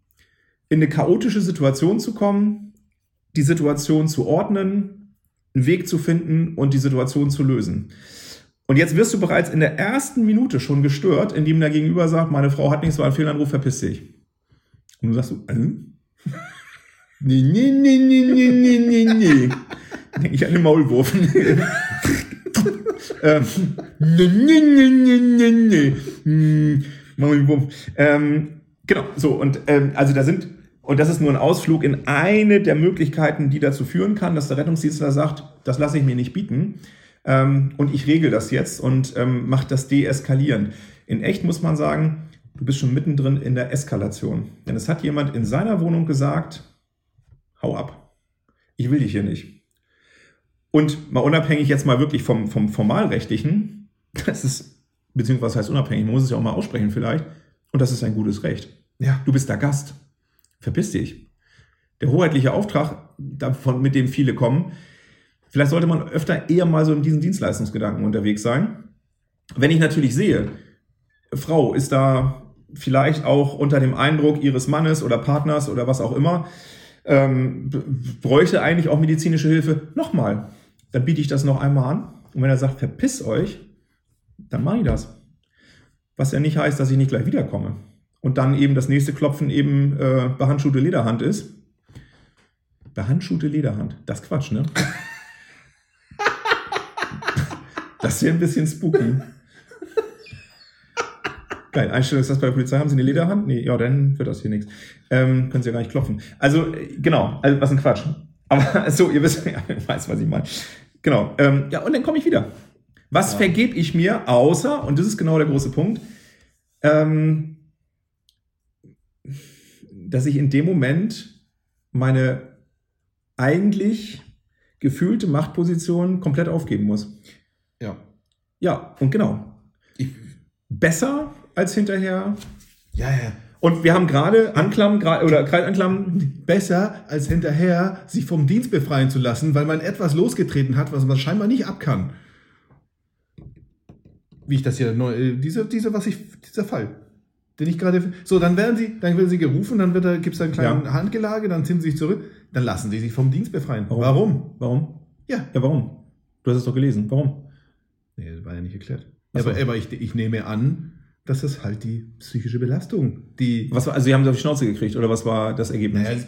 in eine chaotische Situation zu kommen, die Situation zu ordnen, einen Weg zu finden und die Situation zu lösen. Und jetzt wirst du bereits in der ersten Minute schon gestört, indem der Gegenüber sagt, meine Frau hat nichts, war ein Fehlanruf, verpiss dich. Und du sagst so, äh? Nee, nee, nee, nee, nee, nee, nee. Denke ich an den Maulwurf. ähm, nee, nee, nee, nee, nee, nee. Hm, Maulwurf. Ähm, genau, so, und ähm, also da sind, und das ist nur ein Ausflug in eine der Möglichkeiten, die dazu führen kann, dass der Rettungsdienstler sagt, das lasse ich mir nicht bieten. Ähm, und ich regel das jetzt und ähm, mache das deeskalieren. In echt muss man sagen, du bist schon mittendrin in der Eskalation. Denn es hat jemand in seiner Wohnung gesagt, hau ab. Ich will dich hier nicht. Und mal unabhängig jetzt mal wirklich vom, vom formalrechtlichen, das ist, beziehungsweise heißt unabhängig, man muss es ja auch mal aussprechen vielleicht, und das ist ein gutes Recht.
Ja.
Du bist da Gast. Verpiss dich. Der hoheitliche Auftrag, davon, mit dem viele kommen, vielleicht sollte man öfter eher mal so in diesen Dienstleistungsgedanken unterwegs sein. Wenn ich natürlich sehe, Frau ist da vielleicht auch unter dem Eindruck ihres Mannes oder Partners oder was auch immer, ähm, bräuchte eigentlich auch medizinische Hilfe, nochmal, dann biete ich das noch einmal an. Und wenn er sagt, verpiss euch, dann mache ich das. Was ja nicht heißt, dass ich nicht gleich wiederkomme. Und dann eben das nächste Klopfen eben äh, behandschuhte Lederhand ist. Behandschuhte Lederhand. Das ist Quatsch, ne? Das wäre ein bisschen spooky. Geil, Einstellungssatz bei der Polizei, haben Sie eine Lederhand? Nee, ja, dann wird das hier nichts. Ähm, können Sie ja gar nicht klopfen. Also, äh, genau, also, was ein Quatsch. Aber so, ihr wisst, ja, ihr weißt, was ich meine. Genau, ähm, ja, und dann komme ich wieder. Was vergebe ich mir, außer, und das ist genau der große Punkt, ähm, dass ich in dem Moment meine eigentlich gefühlte Machtposition komplett aufgeben muss.
Ja.
Ja, und genau.
Ich,
Besser als hinterher.
ja, ja.
Und wir haben gerade Anklam gra- oder Kreisanklam.
Besser als hinterher sich vom Dienst befreien zu lassen, weil man etwas losgetreten hat, was man scheinbar nicht ab kann. Wie ich das hier neu, äh, diese, diese, was ich, dieser Fall. Den ich gerade. So, dann werden sie, dann werden sie gerufen, dann wird da, gibt es einen kleinen
Ja.
Handgelage, dann ziehen sie sich zurück, dann lassen sie sich vom Dienst befreien. Warum?
Warum?
Ja.
Ja, warum? Du hast es doch gelesen. Warum?
Nee, das war ja nicht erklärt.
Ach so.
Aber, aber ich, ich nehme an, dass das halt die psychische Belastung, die.
Was war, also sie haben sie auf die Schnauze gekriegt oder was war das Ergebnis?
Naja,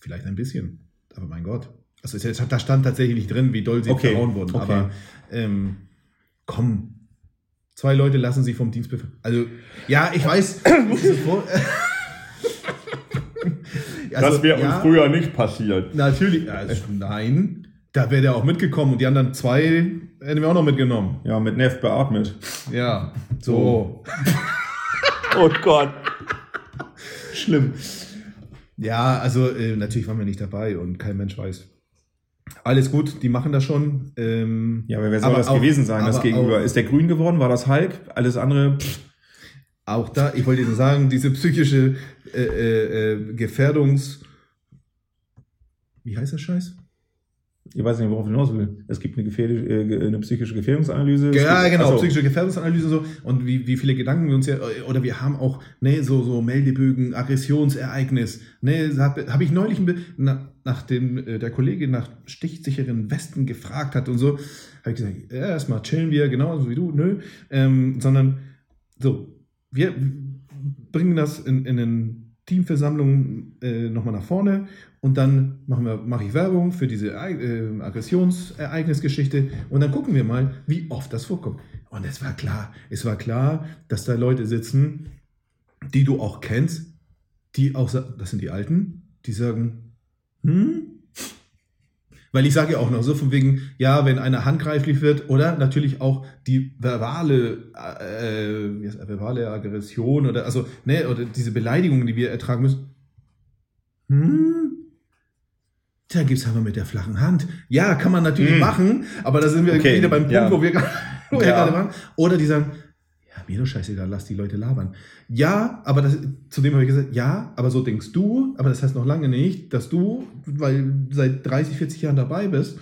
vielleicht ein bisschen. Aber mein Gott. Also ist, da stand tatsächlich nicht drin, wie doll sie
Okay,
verhauen wurden.
okay.
Aber ähm, komm. Zwei Leute lassen sich vom Dienst befreien. Also, ja, ich weiß. dieses Vor- Also, ja,
früher nicht passiert.
Natürlich. Also, nein. Da wäre der auch mitgekommen und die anderen zwei hätten wir auch noch mitgenommen.
Ja, mit Nerv beatmet.
Ja, so.
Oh Gott.
Schlimm. Ja, also äh, natürlich waren wir nicht dabei und kein Mensch weiß. Alles gut, die machen das schon. Ähm,
Ja, aber wer soll
Aber
das
auch-
gewesen sein, das Gegenüber?
auch-
Ist der grün geworden? War das Hulk? Alles andere? Pff.
Auch da, ich wollte Ihnen sagen, diese psychische äh, äh, äh, Gefährdungs... Wie heißt das Scheiß?
Ich weiß nicht, worauf ich hinaus will. Es gibt eine, gefährliche, äh, eine psychische Gefährdungsanalyse.
Ja,
gibt-
genau,
Achso.
psychische Gefährdungsanalyse so und wie, wie viele Gedanken wir uns ja, oder wir haben auch, ne, so, so Meldebögen, Aggressionsereignis, ne, habe hab ich neulich, na, nachdem äh, der Kollege nach stichsicheren Westen gefragt hat und so, habe ich gesagt, ja, erstmal chillen wir, genauso wie du, nö, ähm, sondern so, wir bringen das in, in eine Teamversammlung äh, nochmal nach vorne und dann mache ich Werbung für diese äh, Aggressionsereignisgeschichte und dann gucken wir mal, wie oft das vorkommt. Und es war klar, es war klar, dass da Leute sitzen, die du auch kennst, die auch, das sind die Alten, die sagen, hm? Weil ich sage ja auch noch so von wegen, ja, wenn einer handgreiflich wird oder natürlich auch die verbale, äh, wie heißt, verbale Aggression oder also, ne, oder diese Beleidigungen, die wir ertragen müssen. Hm? Da gibt's aber mit der flachen Hand. Ja, kann man natürlich
Hm.
machen, aber da sind wir
Okay,
wieder beim Punkt,
ja.
wo wir, wo wir
Ja.
gerade waren. Oder die sagen, ja, mir doch scheißegal, lass die Leute labern. Ja, aber das, zu dem habe ich gesagt, ja, aber so denkst du, aber das heißt noch lange nicht, dass du, weil seit 30, 40 Jahren dabei bist,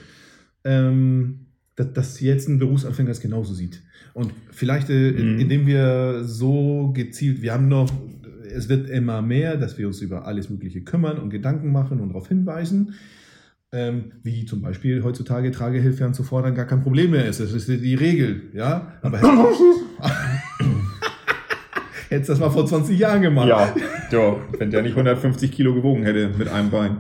ähm, dass, dass jetzt ein Berufsanfänger es genauso sieht. Und vielleicht, äh,
Mhm.
indem wir so gezielt, wir haben noch es wird immer mehr, dass wir uns über alles Mögliche kümmern und Gedanken machen und darauf hinweisen. Ähm, wie zum Beispiel heutzutage Tragehilfe anzufordern gar kein Problem mehr ist. Das ist die Regel, ja. Aber hättest das mal vor 20 Jahren gemacht.
Ja, ja, wenn der nicht 150 Kilo gewogen hätte mit einem Bein.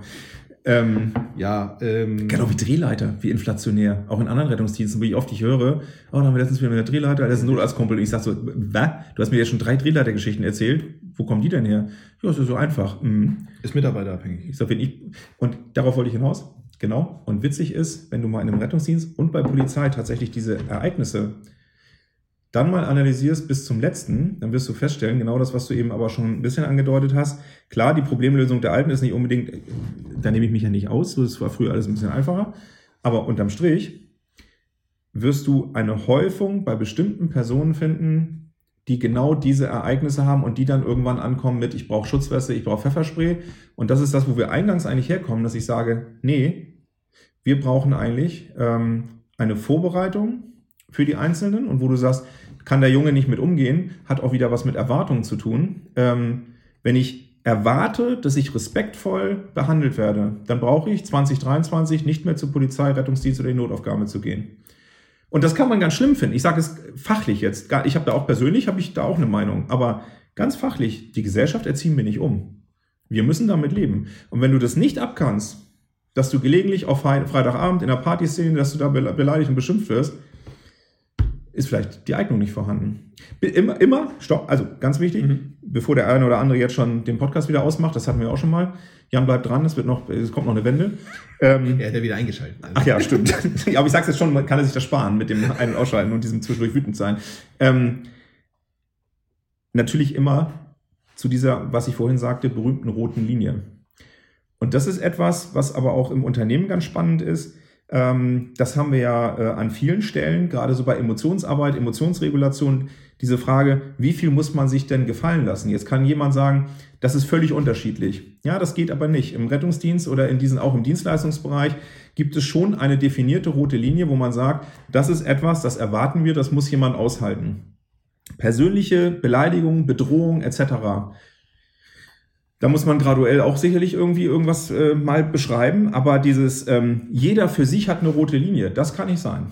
Ähm,
Ja, ähm,
Genau wie Drehleiter, wie inflationär. Auch in anderen Rettungsdiensten, wo ich oft ich höre, oh, dann haben wir letztens wieder mit der Drehleiter, das ist ein Notarztkumpel. Und ich sag so, was? Du hast mir jetzt schon drei Drehleitergeschichten erzählt. Wo kommen die denn her? Ja, das ist so einfach. Mhm.
ist mitarbeiterabhängig.
Ich sag, wenn ich, und darauf wollte ich hinaus. Genau. Und witzig ist, wenn du mal in einem Rettungsdienst und bei Polizei tatsächlich diese Ereignisse dann mal analysierst bis zum letzten, dann wirst du feststellen, genau das, was du eben aber schon ein bisschen angedeutet hast. Klar, die Problemlösung der Alten ist nicht unbedingt, da nehme ich mich ja nicht aus, das war früher alles ein bisschen einfacher. Aber unterm Strich wirst du eine Häufung bei bestimmten Personen finden, die genau diese Ereignisse haben und die dann irgendwann ankommen mit, ich brauche Schutzweste, ich brauche Pfefferspray. Und das ist das, wo wir eingangs eigentlich herkommen, dass ich sage, nee, wir brauchen eigentlich ähm, eine Vorbereitung für die Einzelnen und wo du sagst, kann der Junge nicht mit umgehen, hat auch wieder was mit Erwartungen zu tun. Ähm, wenn ich erwarte, dass ich respektvoll behandelt werde, dann brauche ich 2023 nicht mehr zur Polizei, Rettungsdienst oder in Notaufgabe zu gehen. Und das kann man ganz schlimm finden. Ich sage es fachlich jetzt. Ich habe da auch persönlich, habe ich da auch eine Meinung. Aber ganz fachlich, die Gesellschaft erziehen wir nicht um. Wir müssen damit leben. Und wenn du das nicht abkannst, dass du gelegentlich auf Fre- Freitagabend in der Partyszene, dass du da bele- beleidigt und beschimpft wirst, ist vielleicht die Eignung nicht vorhanden. Immer, immer, stopp, also ganz wichtig, bevor der eine oder andere jetzt schon den Podcast wieder ausmacht, das hatten wir auch schon mal. Jan bleibt dran, es wird noch, es kommt noch eine Wende. Ähm,
Er hat ja wieder eingeschaltet.
Ach ja, stimmt. aber ich sag's jetzt schon, man kann er sich das sparen mit dem Ein- und Ausschalten und diesem zwischendurch wütend sein. Ähm, natürlich immer zu dieser, was ich vorhin sagte, berühmten roten Linie. Und das ist etwas, was aber auch im Unternehmen ganz spannend ist. Ähm, das haben wir ja äh, an vielen Stellen, gerade so bei Emotionsarbeit, Emotionsregulation, diese Frage, wie viel muss man sich denn gefallen lassen? Jetzt kann jemand sagen, das ist völlig unterschiedlich. Ja, das geht aber nicht. Im Rettungsdienst oder in diesen, auch im Dienstleistungsbereich gibt es schon eine definierte rote Linie, wo man sagt, das ist etwas, das erwarten wir, das muss jemand aushalten. Persönliche Beleidigung, Bedrohung etc. Da muss man graduell auch sicherlich irgendwie irgendwas äh, mal beschreiben, aber dieses ähm, jeder für sich hat eine rote Linie, das kann nicht sein.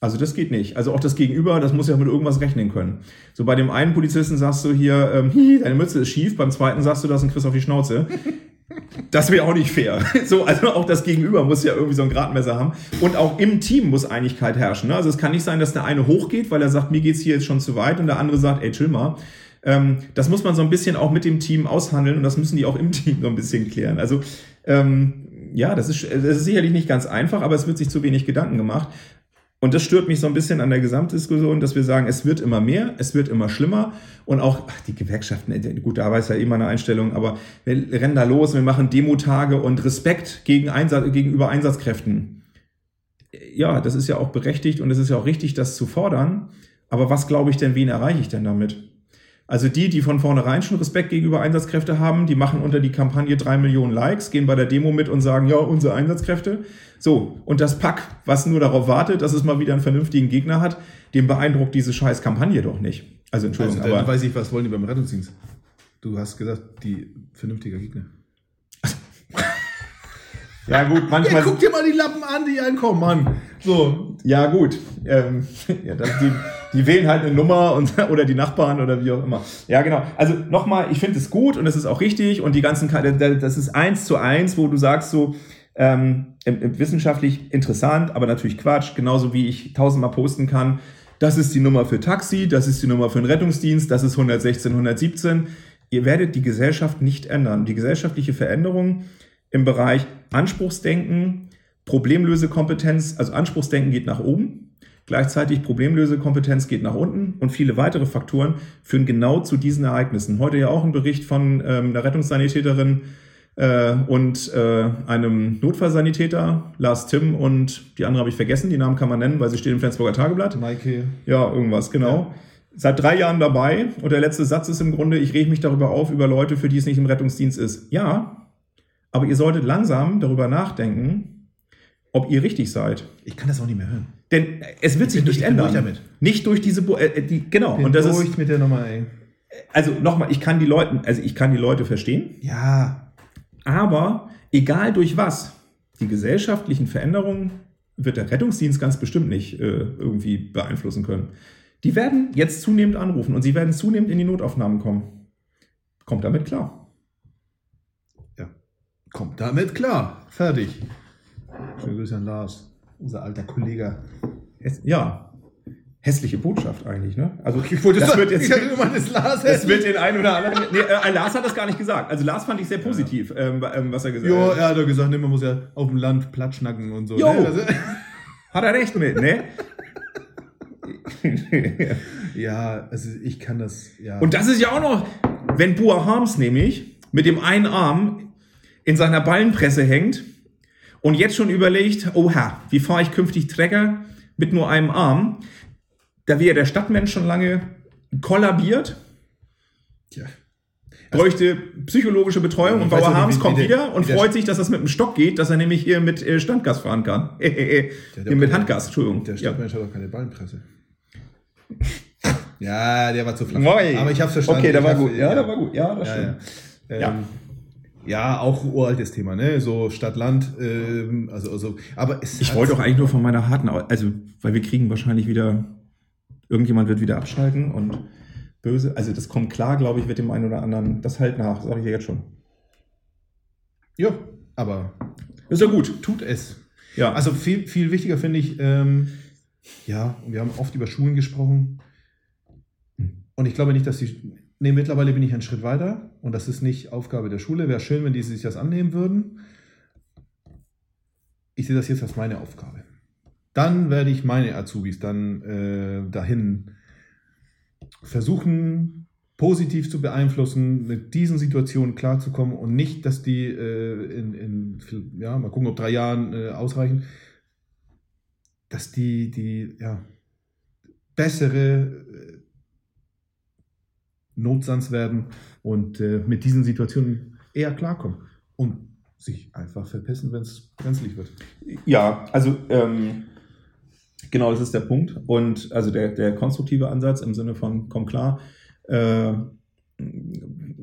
Also das geht nicht. Also auch das Gegenüber, das muss ja mit irgendwas rechnen können. So bei dem einen Polizisten sagst du hier, ähm, "Hihi, deine Mütze ist schief, beim zweiten sagst du, das ist ein Chris auf die Schnauze. Das wäre auch nicht fair. So, also auch das Gegenüber muss ja irgendwie so ein Gradmesser haben. Und auch im Team muss Einigkeit herrschen. Ne? Also es kann nicht sein, dass der eine hochgeht, weil er sagt, mir geht's hier jetzt schon zu weit und der andere sagt, ey, chill mal. Ähm, das muss man so ein bisschen auch mit dem Team aushandeln und das müssen die auch im Team so ein bisschen klären. Also ähm, ja, das ist, das ist sicherlich nicht ganz einfach, aber es wird sich zu wenig Gedanken gemacht. Und das stört mich so ein bisschen an der Gesamtdiskussion, dass wir sagen, es wird immer mehr, es wird immer schlimmer und auch ach, die Gewerkschaften, äh, gut, da war es ja immer eine Einstellung, aber wir rennen da los, wir machen Demotage und Respekt gegen Einsatz, gegenüber Einsatzkräften. Ja, das ist ja auch berechtigt und es ist ja auch richtig, das zu fordern. Aber was glaube ich denn, wen erreiche ich denn damit? Also die, die von vornherein schon Respekt gegenüber Einsatzkräfte haben, die machen unter die Kampagne drei Millionen Likes, gehen bei der Demo mit und sagen, ja, unsere Einsatzkräfte. So, und das Pack, was nur darauf wartet, dass es mal wieder einen vernünftigen Gegner hat, dem beeindruckt diese scheiß Kampagne doch nicht. Also Entschuldigung,
Also, dann
aber
weiß ich, was wollen die beim Rettungsdienst? Du hast gesagt, die vernünftiger Gegner.
Ja gut,
Ja,
manchmal
guck dir mal die Lappen an, die ankommen, Mann. So.
Ja, gut. Ähm, ja, das, die, die wählen halt eine Nummer und, oder die Nachbarn oder wie auch immer. Ja, genau. Also nochmal, ich finde es gut und es ist auch richtig und die ganzen, das ist eins zu eins, wo du sagst so, ähm, wissenschaftlich interessant, aber natürlich Quatsch, genauso wie ich tausendmal posten kann. Das ist die Nummer für Taxi, das ist die Nummer für den Rettungsdienst, das ist 116, 117. Ihr werdet die Gesellschaft nicht ändern. Die gesellschaftliche Veränderung im Bereich Anspruchsdenken, Problemlösekompetenz, also Anspruchsdenken geht nach oben, gleichzeitig Problemlösekompetenz geht nach unten und viele weitere Faktoren führen genau zu diesen Ereignissen. Heute ja auch ein Bericht von ähm, einer Rettungssanitäterin äh, und äh, einem Notfallsanitäter, Lars Tim und die andere habe ich vergessen, die Namen kann man nennen, weil sie stehen im Flensburger Tageblatt.
Maike.
Ja, irgendwas, genau. Seit drei Jahren dabei und der letzte Satz ist im Grunde, ich reg mich darüber auf, über Leute, für die es nicht im Rettungsdienst ist. Ja, aber ihr solltet langsam darüber nachdenken, ob ihr richtig seid.
Ich kann das auch nicht mehr hören.
Denn es wird sich
bin
nicht
durch- ich
ändern.
durch damit.
Nicht durch diese, Bo äh, die, genau.
Bin
Und das ist,
mit der Nummer, ey.
Also nochmal, ich kann die Leute, also ich kann die Leute verstehen,
Ja,
aber egal durch was, die gesellschaftlichen Veränderungen wird der Rettungsdienst ganz bestimmt nicht äh, irgendwie beeinflussen können. Die werden jetzt zunehmend anrufen und sie werden zunehmend in die Notaufnahmen kommen. Kommt damit klar.
Kommt damit klar. Fertig. Schönen Grüße an Lars, unser alter Kollege.
Es, ja, hässliche Botschaft eigentlich, ne? Also
Ich wollte
das
sagen,
wird jetzt,
ich hatte immer das Lars.
das wird den einen oder anderen. Nee, äh, Lars hat das gar nicht gesagt. Also Lars fand ich sehr positiv, ähm, ähm, was er gesagt
Jo,
hat.
er hat gesagt, ne, man muss ja auf dem Land platt schnacken und so.
Jo.
Ne? Also,
Hat er recht mit, ne?
ja, also ich kann das, ja.
Und das ist ja auch noch, wenn Bua Harms nämlich mit dem einen Arm in seiner Ballenpresse hängt und jetzt schon überlegt, oha, wie fahre ich künftig Trecker mit nur einem Arm, da wäre der Stadtmensch schon lange kollabiert,
Tja.
bräuchte psychologische Betreuung und Bauer Harms kommt
wie der-
wieder und
wie der-
freut sich, dass das mit dem Stock geht, dass er nämlich hier mit äh, Standgas fahren kann.
Der-
Hier
der-
mit Handgas, Entschuldigung.
Der
Ja.
Stadtmensch hat auch keine Ballenpresse. ja, der war zu flach.
Moi.
Aber ich hab's verstanden.
Okay, der war gut. Ja, der war gut. Ja, das
Ja,
stimmt.
ja.
Ja.
Ähm, ja, auch uraltes Thema, ne? So Stadt-Land, ähm, also, also, aber es
Ich wollte doch eigentlich nur von meiner harten, also, weil wir kriegen wahrscheinlich wieder, irgendjemand wird wieder abschalten und böse, also das kommt klar, glaube ich, wird dem einen oder anderen, das halt nach, sage ich dir jetzt schon.
Ja, aber
Ist ja gut.
tut es.
Ja, also,
Also viel, viel wichtiger finde ich, ähm, ja, wir haben oft über Schulen gesprochen. Und ich glaube nicht, dass die. Nee, mittlerweile bin ich einen Schritt weiter und das ist nicht Aufgabe der Schule. Wäre schön, wenn die sich das annehmen würden. Ich sehe das jetzt als meine Aufgabe. Dann werde ich meine Azubis dann äh, dahin versuchen, positiv zu beeinflussen, mit diesen Situationen klarzukommen und nicht, dass die äh, in, in, ja, mal gucken, ob drei Jahren äh, ausreichen, dass die, die, ja, bessere Notsands werden und äh, mit diesen Situationen eher klarkommen und sich einfach verpissen, wenn es brenzlig wird.
ja, also, ähm, genau, das ist der Punkt. Und also der, der konstruktive Ansatz im Sinne von, komm klar, äh,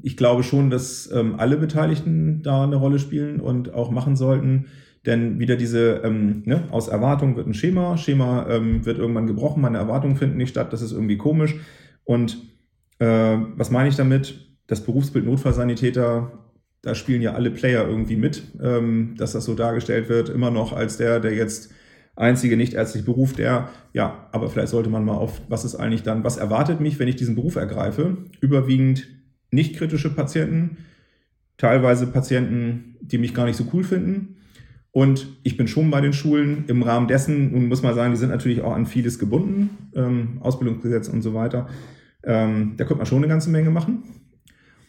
ich glaube schon, dass ähm, alle Beteiligten da eine Rolle spielen und auch machen sollten. Denn wieder diese, ähm, ne, aus Erwartung wird ein Schema, Schema ähm, wird irgendwann gebrochen, meine Erwartungen finden nicht statt, das ist irgendwie komisch. Und äh, was meine ich damit? Das Berufsbild Notfallsanitäter, da spielen ja alle Player irgendwie mit, ähm, dass das so dargestellt wird, immer noch als der, der jetzt einzige nichtärztliche Beruf, der, ja, aber vielleicht sollte man mal auf, was ist eigentlich dann, was erwartet mich, wenn ich diesen Beruf ergreife? Überwiegend nicht kritische Patienten, teilweise Patienten, die mich gar nicht so cool finden. Und ich bin schon bei den Schulen im Rahmen dessen, nun muss man sagen, die sind natürlich auch an vieles gebunden, ähm, Ausbildungsgesetz und so weiter. Ähm, da könnte man schon eine ganze Menge machen.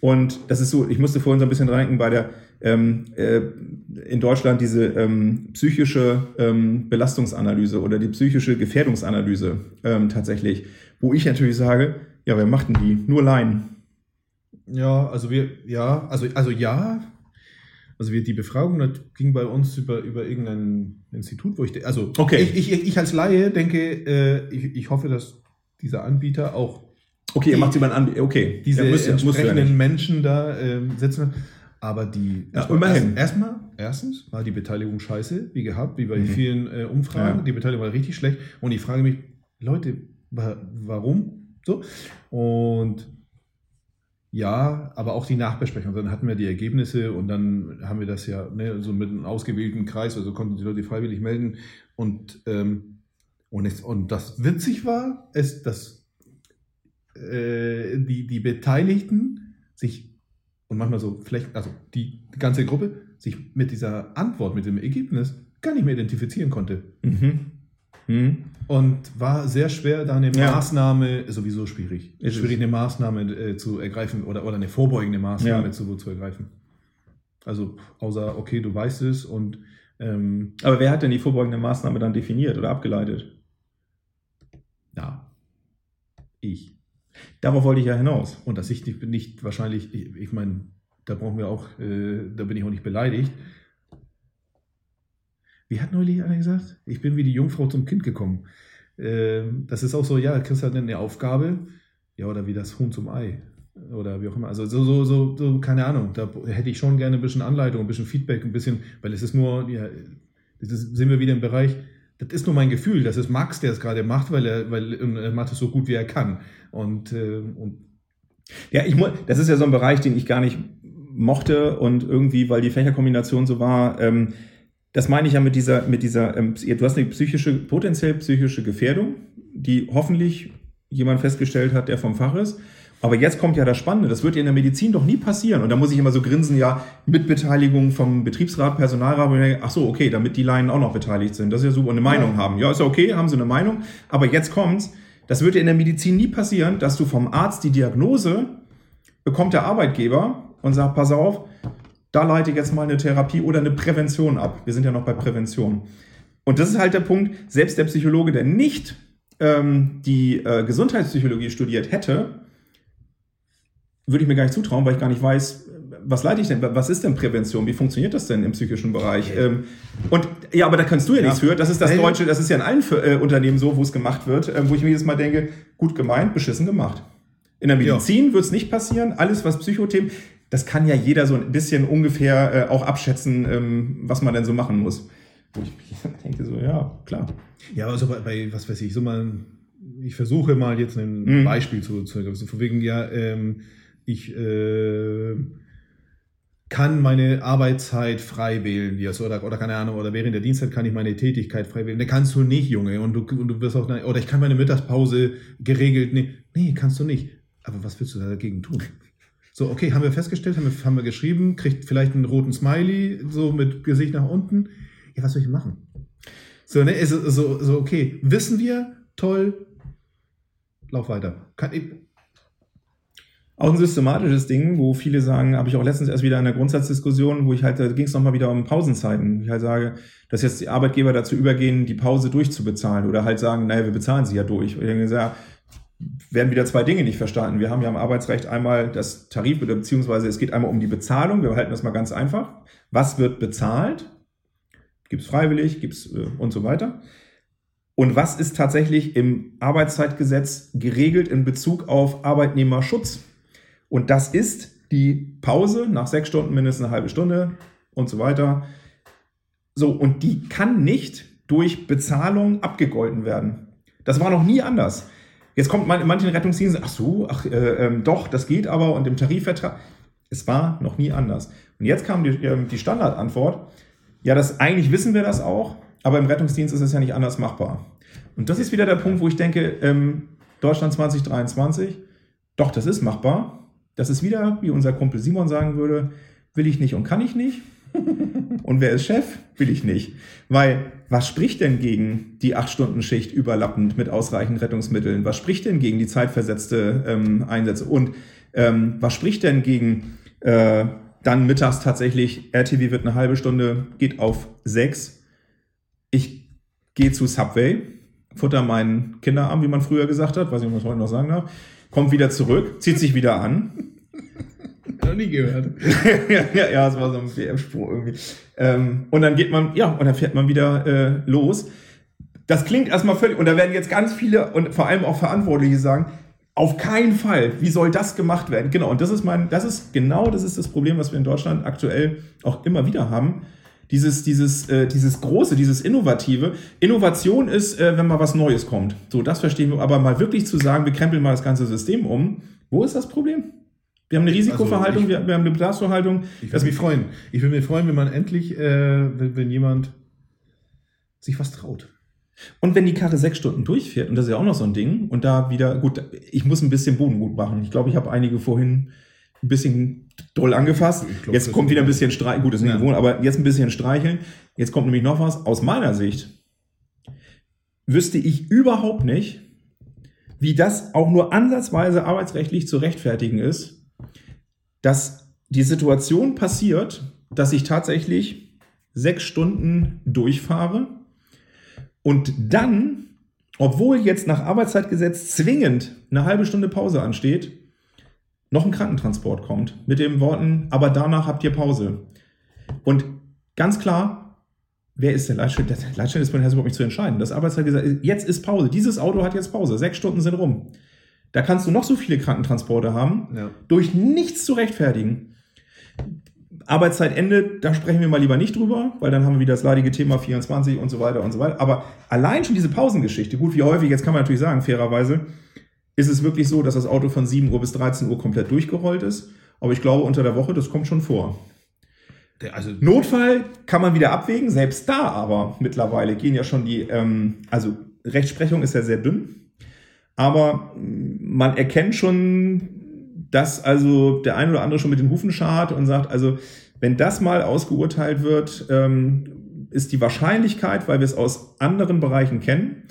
Und das ist so, ich musste vorhin so ein bisschen dran denken bei der, ähm, äh, in Deutschland diese ähm, psychische ähm, Belastungsanalyse oder die psychische Gefährdungsanalyse ähm, tatsächlich, wo ich natürlich sage, ja, wer macht denn die? Nur Laien.
Ja, also wir, ja, also, also ja. Also wir, die Befragung das ging bei uns über, über irgendein Institut, wo ich, also
Okay.
ich, ich, ich als Laie denke, äh, ich, ich hoffe, dass dieser Anbieter auch
Okay, ihr macht jemand an. Okay,
diese
ja, müsst ja
entsprechenden
nicht.
Menschen da ähm, setzen hat. Aber die,
Ja, immerhin.
Erst, erstmal, erstens war die Beteiligung scheiße, wie gehabt, wie bei
Mhm.
vielen äh, Umfragen.
Ja.
Die Beteiligung war richtig schlecht. Und ich frage mich, Leute, wa warum? So. Und ja, aber auch die Nachbesprechung. Dann hatten wir die Ergebnisse und dann haben wir das ja ne, so mit einem ausgewählten Kreis, also konnten die Leute freiwillig melden. Und, ähm, und, es, und das witzig war, ist, dass äh, die, die Beteiligten sich und manchmal so vielleicht, also die, die ganze Gruppe, sich mit dieser Antwort, mit dem Ergebnis gar nicht mehr identifizieren konnte.
Mhm. Mhm.
Und war sehr schwer, da eine
Ja.
Maßnahme, sowieso schwierig,
Ist
schwierig eine Maßnahme äh, zu ergreifen oder, oder eine vorbeugende Maßnahme
Ja.
zu, zu ergreifen. Also außer, okay, du weißt es und ähm,
Aber wer hat denn die vorbeugende Maßnahme dann definiert oder abgeleitet?
ja, ich.
Darauf wollte ich ja hinaus.
Und dass ich nicht, nicht wahrscheinlich, ich, ich meine, da brauchen wir auch, äh, da bin ich auch nicht beleidigt. Wie hat neulich einer gesagt? Ich bin wie die Jungfrau zum Kind gekommen. Ähm, das ist auch so, ja, kriegst halt eine Aufgabe, ja, oder wie das Huhn zum Ei. oder wie auch immer. Also so, so, so, so, keine Ahnung. Da hätte ich schon gerne ein bisschen Anleitung, ein bisschen Feedback, ein bisschen, weil es ist nur, ja, das ist, sind wir wieder im Bereich, das ist nur mein Gefühl, das ist Max, der es gerade macht, weil er, weil er macht es so gut, wie er kann. Und, äh, und
Ja, ich mu- das ist ja so ein Bereich, den ich gar nicht mochte und irgendwie, weil die Fächerkombination so war, ähm, das meine ich ja mit dieser, mit dieser, ähm, du hast eine psychische, potenziell psychische Gefährdung, die hoffentlich jemand festgestellt hat, der vom Fach ist. Aber jetzt kommt ja das Spannende, das wird ja in der Medizin doch nie passieren. Und da muss ich immer so grinsen, ja, mit Beteiligung vom Betriebsrat, Personalrat, denke, ach so, okay, damit die Laien auch noch beteiligt sind. Das ist ja super, und eine Meinung haben. Ja, ist ja okay, haben sie eine Meinung. Aber jetzt kommt's, das wird ja in der Medizin nie passieren, dass du vom Arzt die Diagnose bekommt der Arbeitgeber und sagt, pass auf, da leite ich jetzt mal eine Therapie oder eine Prävention ab. Wir sind ja noch bei Prävention. Und das ist halt der Punkt, selbst der Psychologe, der nicht ähm, die äh, Gesundheitspsychologie studiert hätte, würde ich mir gar nicht zutrauen, weil ich gar nicht weiß, was leite ich denn? Was ist denn Prävention? Wie funktioniert das denn im psychischen Bereich? Ähm, und ja, aber da kannst du ja,
Ja.
nichts für. Das ist das. Deutsche, das ist ja in allen äh, Unternehmen so, wo es gemacht wird, äh, wo ich mir jedes Mal denke, gut gemeint, beschissen gemacht. In der
Ja.
Medizin wird es nicht passieren. Alles, was Psychothemen, das kann ja jeder so ein bisschen ungefähr äh, auch abschätzen, ähm, was man denn so machen muss. Wo ich denke, so, ja, klar.
Ja, also bei, bei was weiß ich, so mal, ich versuche mal jetzt ein
Mhm.
Beispiel zu, zu also von wegen, ja, ähm, ich äh, kann meine Arbeitszeit frei wählen, wie es, oder, oder keine Ahnung, oder während der Dienstzeit kann ich meine Tätigkeit frei wählen. Ne, kannst du nicht, Junge, und du, und du wirst auch, oder ich kann meine Mittagspause geregelt, nee, nee, kannst du nicht. Aber was willst du da dagegen tun? So, okay, haben wir festgestellt, haben wir, haben wir geschrieben, kriegt vielleicht einen roten Smiley, so mit Gesicht nach unten. Ja, was soll ich machen? So, ne, ist so, so, okay, wissen wir, toll, lauf weiter. Kann,
Auch ein systematisches Ding, wo viele sagen, habe ich auch letztens erst wieder in der Grundsatzdiskussion, wo ich halt, da ging es nochmal wieder um Pausenzeiten. Ich halt sage, dass jetzt die Arbeitgeber dazu übergehen, die Pause durchzubezahlen oder halt sagen, naja, wir bezahlen sie ja durch. Und denke, ja, werden wieder zwei Dinge nicht verstanden. Wir haben ja im Arbeitsrecht einmal das Tarif, oder beziehungsweise es geht einmal um die Bezahlung. Wir halten das mal ganz einfach. Was wird bezahlt? Gibt es freiwillig, gibt es äh, und so weiter. Und was ist tatsächlich im Arbeitszeitgesetz geregelt in Bezug auf Arbeitnehmerschutz? Und das ist die Pause nach sechs Stunden mindestens eine halbe Stunde und so weiter. So, und die kann nicht durch Bezahlung abgegolten werden. Das war noch nie anders. Jetzt kommt man in manchen Rettungsdiensten, ach so, ach äh, ähm, doch, das geht aber und im Tarifvertrag. Es war noch nie anders. Und jetzt kam die, ähm, die Standardantwort, ja, das eigentlich wissen wir das auch, aber im Rettungsdienst ist es ja nicht anders machbar. Und das ist wieder der Punkt, wo ich denke, ähm, Deutschland 2023, doch, das ist machbar. Das ist wieder, wie unser Kumpel Simon sagen würde, will ich nicht und kann ich nicht. Und wer ist Chef? Will ich nicht. Weil, was spricht denn gegen die 8-Stunden-Schicht überlappend mit ausreichend Rettungsmitteln? Was spricht denn gegen die zeitversetzte ähm, Einsätze? Und ähm, was spricht denn gegen äh, dann mittags tatsächlich, RTW wird eine halbe Stunde, geht auf sechs. Ich gehe zu Subway, futter meinen Kinderarm, wie man früher gesagt hat, weiß nicht, ob man das heute noch sagen darf, kommt wieder zurück, zieht sich wieder an,
noch nie gehört.
ja, ja, ja, es war so ein WM-Spruch irgendwie. Ähm, und dann geht man, ja, und dann fährt man wieder äh, los. Das klingt erstmal völlig, und da werden jetzt ganz viele und vor allem auch Verantwortliche sagen, auf keinen Fall, wie soll das gemacht werden? Genau, und das ist mein, das ist genau, das ist das Problem, was wir in Deutschland aktuell auch immer wieder haben. Dieses, dieses, äh, dieses große, dieses Innovative. Innovation ist, äh, wenn mal was Neues kommt. So, das verstehen wir. Aber mal wirklich zu sagen, wir krempeln mal das ganze System um. Wo ist das Problem? Wir haben eine Risikoverhaltung,
ich-
wir, wir haben eine Bedarfsverhaltung.
Ich würde mich freuen. Ich würde mich freuen, wenn man endlich, äh, wenn, wenn jemand sich was traut.
Und wenn die Karre sechs Stunden durchfährt, und das ist ja auch noch so ein Ding, und da wieder, gut, ich muss ein bisschen Bodengut machen. Ich glaube, ich habe einige vorhin ein bisschen doll angefasst.
Glaub,
jetzt
das
kommt wieder ein bisschen streicheln, gut, ist nicht
Ja.
gewohnt, aber jetzt ein bisschen streicheln. Jetzt kommt nämlich noch was. Aus meiner Sicht wüsste ich überhaupt nicht, wie das auch nur ansatzweise arbeitsrechtlich zu rechtfertigen ist, dass die Situation passiert, dass ich tatsächlich sechs Stunden durchfahre und dann, obwohl jetzt nach Arbeitszeitgesetz zwingend eine halbe Stunde Pause ansteht, noch ein Krankentransport kommt mit den Worten, aber danach habt ihr Pause. Und ganz klar, wer ist der Leitstelle? Der Leitstelle ist überhaupt nicht zu entscheiden. Das Arbeitszeitgesetz, jetzt ist Pause. Dieses Auto hat jetzt Pause. Sechs Stunden sind rum. Da kannst du noch so viele Krankentransporte haben,
Ja.
durch nichts zu rechtfertigen. Arbeitszeitende, da sprechen wir mal lieber nicht drüber, weil dann haben wir wieder das leidige Thema 24 und so weiter und so weiter. Aber allein schon diese Pausengeschichte, gut, wie häufig, jetzt kann man natürlich sagen, fairerweise, ist es wirklich so, dass das Auto von 7 Uhr bis 13 Uhr komplett durchgerollt ist. Aber ich glaube, unter der Woche, das kommt schon vor.
Der, also,
Notfall kann man wieder abwägen, selbst da aber mittlerweile gehen ja schon die, ähm, also Rechtsprechung ist ja sehr dünn, aber man erkennt schon, dass also der ein oder andere schon mit den Hufen schart und sagt, also wenn das mal ausgeurteilt wird, ähm, ist die Wahrscheinlichkeit, weil wir es aus anderen Bereichen kennen,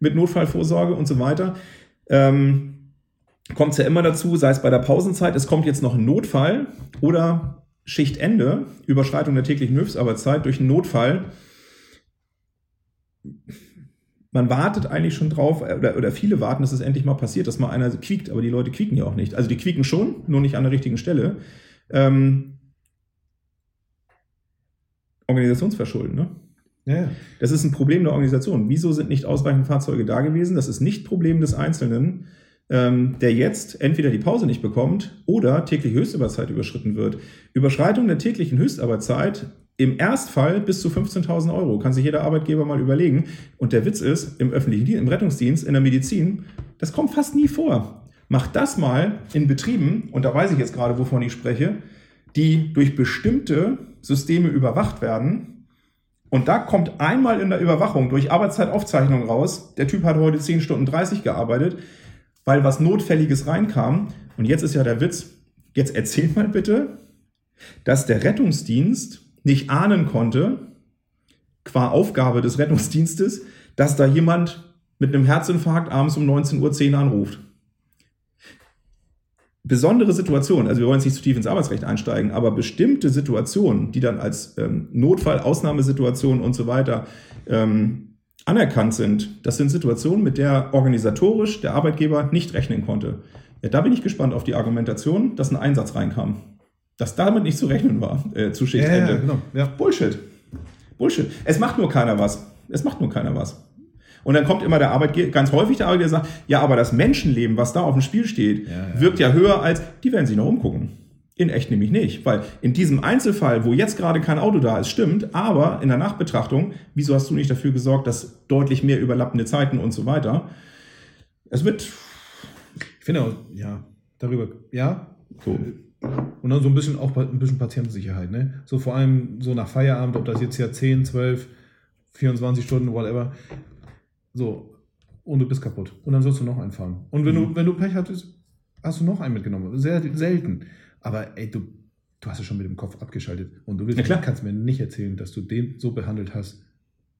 mit Notfallvorsorge und so weiter, ähm, kommt es ja immer dazu, sei es bei der Pausenzeit, es kommt jetzt noch ein Notfall oder Schichtende, Überschreitung der täglichen Hilfsarbeitszeit durch einen Notfall. Man wartet eigentlich schon drauf, äh, oder, oder viele warten, dass es endlich mal passiert, dass mal einer quiekt, aber die Leute quieken ja auch nicht. Also die quieken schon, nur nicht an der richtigen Stelle. Ähm, Organisationsverschulden, ne?
Ja.
Das ist ein Problem der Organisation. Wieso sind nicht ausreichend Fahrzeuge da gewesen? Das ist nicht Problem des Einzelnen, ähm, der jetzt entweder die Pause nicht bekommt oder tägliche Höchstarbeitszeit überschritten wird. Überschreitung der täglichen Höchstarbeitszeit im Erstfall bis zu 15.000 Euro. Kann sich jeder Arbeitgeber mal überlegen. Und der Witz ist, im öffentlichen Dienst, im Rettungsdienst, in der Medizin, das kommt fast nie vor. Macht das mal in Betrieben, und da weiß ich jetzt gerade, wovon ich spreche, die durch bestimmte Systeme überwacht werden, und da kommt einmal in der Überwachung durch Arbeitszeitaufzeichnung raus, der Typ hat heute 10 Stunden 30 gearbeitet, weil was Notfälliges reinkam. Und jetzt ist ja der Witz, jetzt erzähl mal bitte, dass der Rettungsdienst nicht ahnen konnte, qua Aufgabe des Rettungsdienstes, dass da jemand mit einem Herzinfarkt abends um 19.10 Uhr anruft. Besondere Situationen, also wir wollen jetzt nicht zu tief ins Arbeitsrecht einsteigen, aber bestimmte Situationen, die dann als ähm, Notfall, Ausnahmesituationen und so weiter ähm, anerkannt sind, das sind Situationen, mit der organisatorisch der Arbeitgeber nicht rechnen konnte. Ja, da bin ich gespannt auf die Argumentation, dass ein Einsatz reinkam. Dass damit nicht zu rechnen war, äh, zu Schichtende.
ja, genau. Ja.
Bullshit. Bullshit. Es macht nur keiner was. Es macht nur keiner was. Und dann kommt immer der Arbeitgeber, ganz häufig der Arbeitgeber sagt, ja, aber das Menschenleben, was da auf dem Spiel steht,
Ja,
wirkt ja höher als, die werden sich noch umgucken. In echt nämlich nicht, weil in diesem Einzelfall, wo jetzt gerade kein Auto da ist, stimmt, aber in der Nachbetrachtung, wieso hast du nicht dafür gesorgt, dass deutlich mehr überlappende Zeiten und so weiter? Es wird
Ich finde auch, ja, darüber, ja.
so.
Und dann so ein bisschen auch ein bisschen Patientensicherheit, ne? So vor allem so nach Feierabend, ob das jetzt ja 10, 12, 24 Stunden, whatever. So, und du bist kaputt. Und dann sollst du noch einen fahren. Und wenn,
Mhm.
du, wenn du Pech hattest, hast du noch einen mitgenommen. Sehr selten. Aber ey, du, du hast es schon mit dem Kopf abgeschaltet. Und du willst,
klar.
kannst mir nicht erzählen, dass du den so behandelt hast,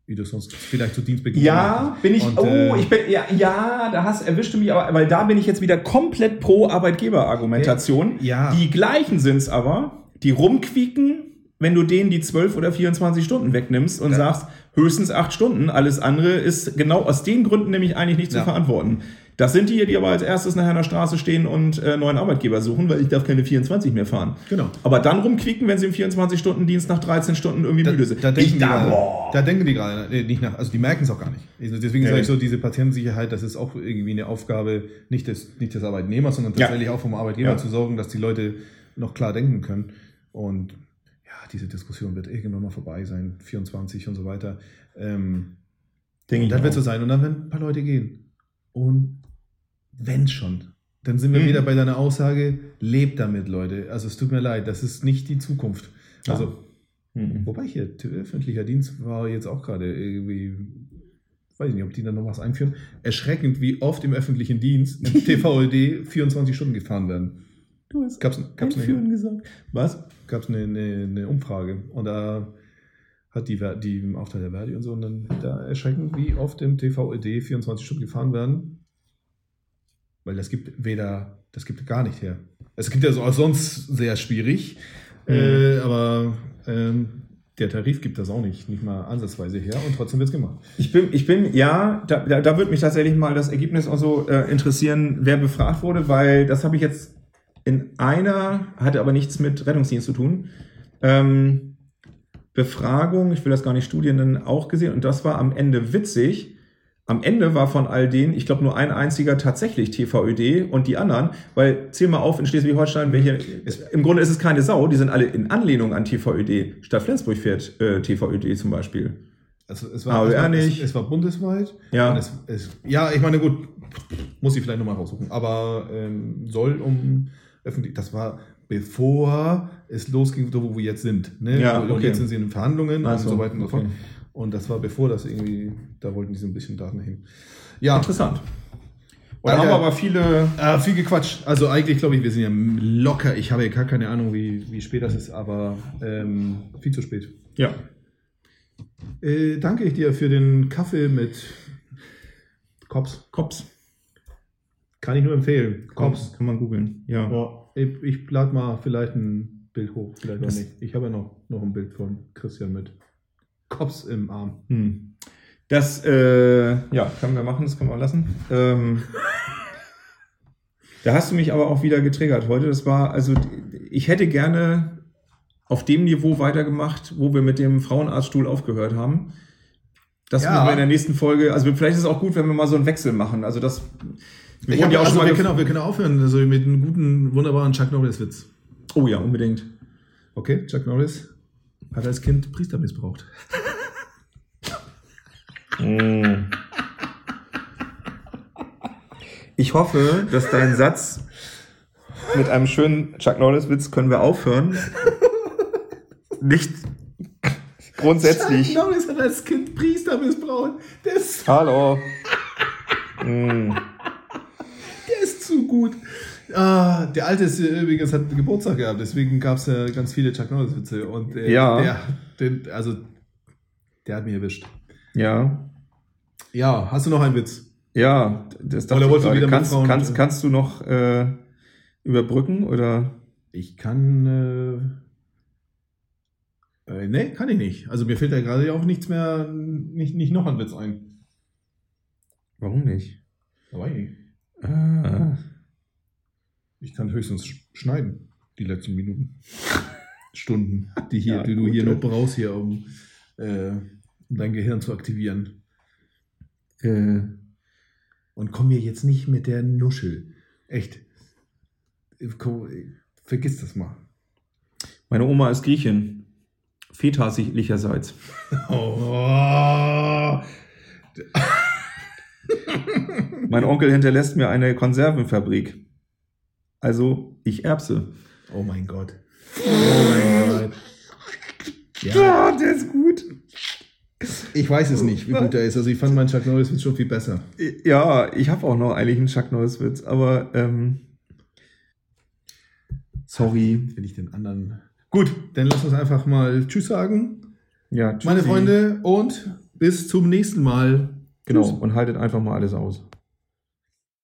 wie du sonst vielleicht zu Dienstbeginn
Ja, bin ich.
Und,
oh,
äh,
ich bin. Ja, ja, da hast erwischt du mich, aber weil da bin ich jetzt wieder komplett pro Arbeitgeber-Argumentation.
Ja.
Die gleichen sind's aber, die rumquieken, wenn du denen die 12 oder 24 Stunden wegnimmst und
Ja.
sagst, höchstens 8 Stunden, alles andere ist genau aus den Gründen nämlich eigentlich nicht zu
Ja.
verantworten. Das sind die, die aber als erstes nachher an der Straße stehen und äh, neuen Arbeitgeber suchen, weil ich darf keine 24 mehr fahren.
Genau.
Aber dann rumquieken, wenn sie im 24-Stunden-Dienst nach 13 Stunden irgendwie
Da,
müde sind.
da, denken
ich
die
da,
gerade,
boah.
da denken die gerade nee, nicht nach, also die merken es auch gar nicht. Deswegen
Nee.
sage ich so, diese Patientensicherheit, das ist auch irgendwie eine Aufgabe nicht des, nicht des Arbeitnehmers, sondern
Ja.
tatsächlich auch vom Arbeitgeber
Ja.
zu sorgen, dass die Leute noch klar denken können. Und ja, diese Diskussion wird irgendwann mal vorbei sein, 24 und so weiter. Ähm, und dann wird
auch.
so sein. Und dann werden ein paar Leute gehen. Und wenn's schon, dann sind wir
Mhm.
wieder bei deiner Aussage, lebt damit, Leute. Also es tut mir leid, das ist nicht die Zukunft.
Ja.
Also
Mhm.
Wobei hier, öffentlicher Dienst war jetzt auch gerade irgendwie, weiß ich nicht, ob die da noch was einführen. Erschreckend, wie oft im öffentlichen Dienst im TVÖD 24 Stunden gefahren werden.
Du hast
Gab's, gab's,
Einführen gesagt. Was?
Gab's eine, eine, eine Umfrage und da hat die, die im Aufteil der Verdi und so, und dann da erschreckend, wie oft im TVÖD 24 Stunden gefahren werden. Weil das gibt weder, das gibt gar nicht her. Es gibt ja so auch sonst sehr schwierig,
Mhm.
äh, aber ähm, der Tarif gibt das auch nicht, nicht mal ansatzweise her und trotzdem wird's gemacht.
Ich bin, ich bin, ja, da, da, da würde mich tatsächlich mal das Ergebnis auch so äh, interessieren, wer befragt wurde, weil das habe ich jetzt in einer, hatte aber nichts mit Rettungsdienst zu tun, ähm, Befragung, ich will das gar nicht Studien nennen, auch gesehen und das war am Ende witzig. am Ende war von all denen, ich glaube, nur ein einziger tatsächlich TVÖD und die anderen, weil zähl mal auf in Schleswig-Holstein, welche, im Grunde ist es keine Sau, die sind alle in Anlehnung an TVÖD. Stadt Flensburg fährt äh, TVÖD zum Beispiel.
Also es war, es, war,
nicht.
es, es war bundesweit.
Ja.
Es, ja, ich meine, gut, muss ich vielleicht nochmal raussuchen. Aber ähm, soll um öffentlich, das war bevor es losging, wo wir jetzt sind. Ne?
Ja, okay.
jetzt sind sie in Verhandlungen
Ach
und
so,
weiter und so
okay.
fort. Und das war bevor das irgendwie, da wollten die so ein bisschen Daten hin. Ja,
Interessant. Da haben wir aber viele,
äh, viel gequatscht. Also eigentlich glaube ich, wir sind ja locker. Ich habe ja gar keine Ahnung, wie, wie spät das ist, aber ähm, viel zu spät.
ja,
Äh, danke ich dir für den Kaffee mit Kops.
Kops.
Kann ich nur empfehlen.
Kops, kann man googeln. Ja.
Ja, ich, ich lade mal vielleicht ein Bild hoch, vielleicht auch
Das-
nicht. Ich habe ja noch, noch ein Bild von Christian mit Kops im Arm.
Hm. Das, äh, ja, können wir machen, das können wir lassen. Ähm, da hast du mich aber auch wieder getriggert heute. Das war, also, ich hätte gerne auf dem Niveau weitergemacht, wo wir mit dem Frauenarztstuhl aufgehört haben. Das
Ja.
müssen wir in der nächsten Folge, also vielleicht ist es auch gut, wenn wir mal so einen Wechsel machen. Also das,
Ich
wurden
hab,
ja auch
also
schon mal
wir, können auch, wir können aufhören, also mit einem guten, wunderbaren Chuck Norris-Witz.
Oh ja, unbedingt.
Okay, Chuck Norris hat als Kind Priester missbraucht.
Ich hoffe, dass dein Satz mit einem schönen Chuck Norris-Witz können wir aufhören. Nicht grundsätzlich.
Chuck Norris hat als Kind Priester missbraucht. Ist,
Hallo. Mm.
Der gut. Ah, der Alte ist äh, übrigens hat Geburtstag gehabt, deswegen gab es ja ganz viele Chuck Norris-Witze. Und äh,
Ja.
der, den, also, der hat mich erwischt.
Ja.
Ja, hast du noch einen Witz?
Ja, das dachte
Oder
ich
wolltest du
gerade.
wieder mit
kannst,
Frauen-
kannst, kannst du noch äh, überbrücken oder?
Ich kann. Äh, äh, nee, kann ich nicht. Also mir fällt da gerade auch nichts mehr, nicht, nicht noch ein Witz ein.
Warum nicht?
War ich nicht.
Ah.
Ich kann höchstens sch- schneiden, die letzten Minuten. Stunden, die, hier,
Ja,
die du hier noch brauchst, hier, um, äh, um dein Gehirn zu aktivieren.
Äh,
Und komm mir jetzt nicht mit der Nuschel. Echt. Komm, Vergiss das mal.
meine Oma ist Griechin. Väterlicherseits.
Oh.
Mein Onkel hinterlässt mir eine Konservenfabrik. Also, ich erbse.
Oh mein Gott. Oh mein Gott. Ja,
Ja, der ist gut.
ich weiß es nicht, wie gut er ist. Also ich fand meinen Chuck Norris Witz schon viel besser.
Ja, ich habe auch noch eigentlich einen Chuck Norris Witz, aber ähm, sorry.
Wenn ich den anderen. Gut, dann lass uns einfach mal Tschüss sagen,
Ja, tschüssi.
meine Freunde, und bis zum nächsten Mal.
Genau,
Tschüss.
und haltet einfach mal alles aus.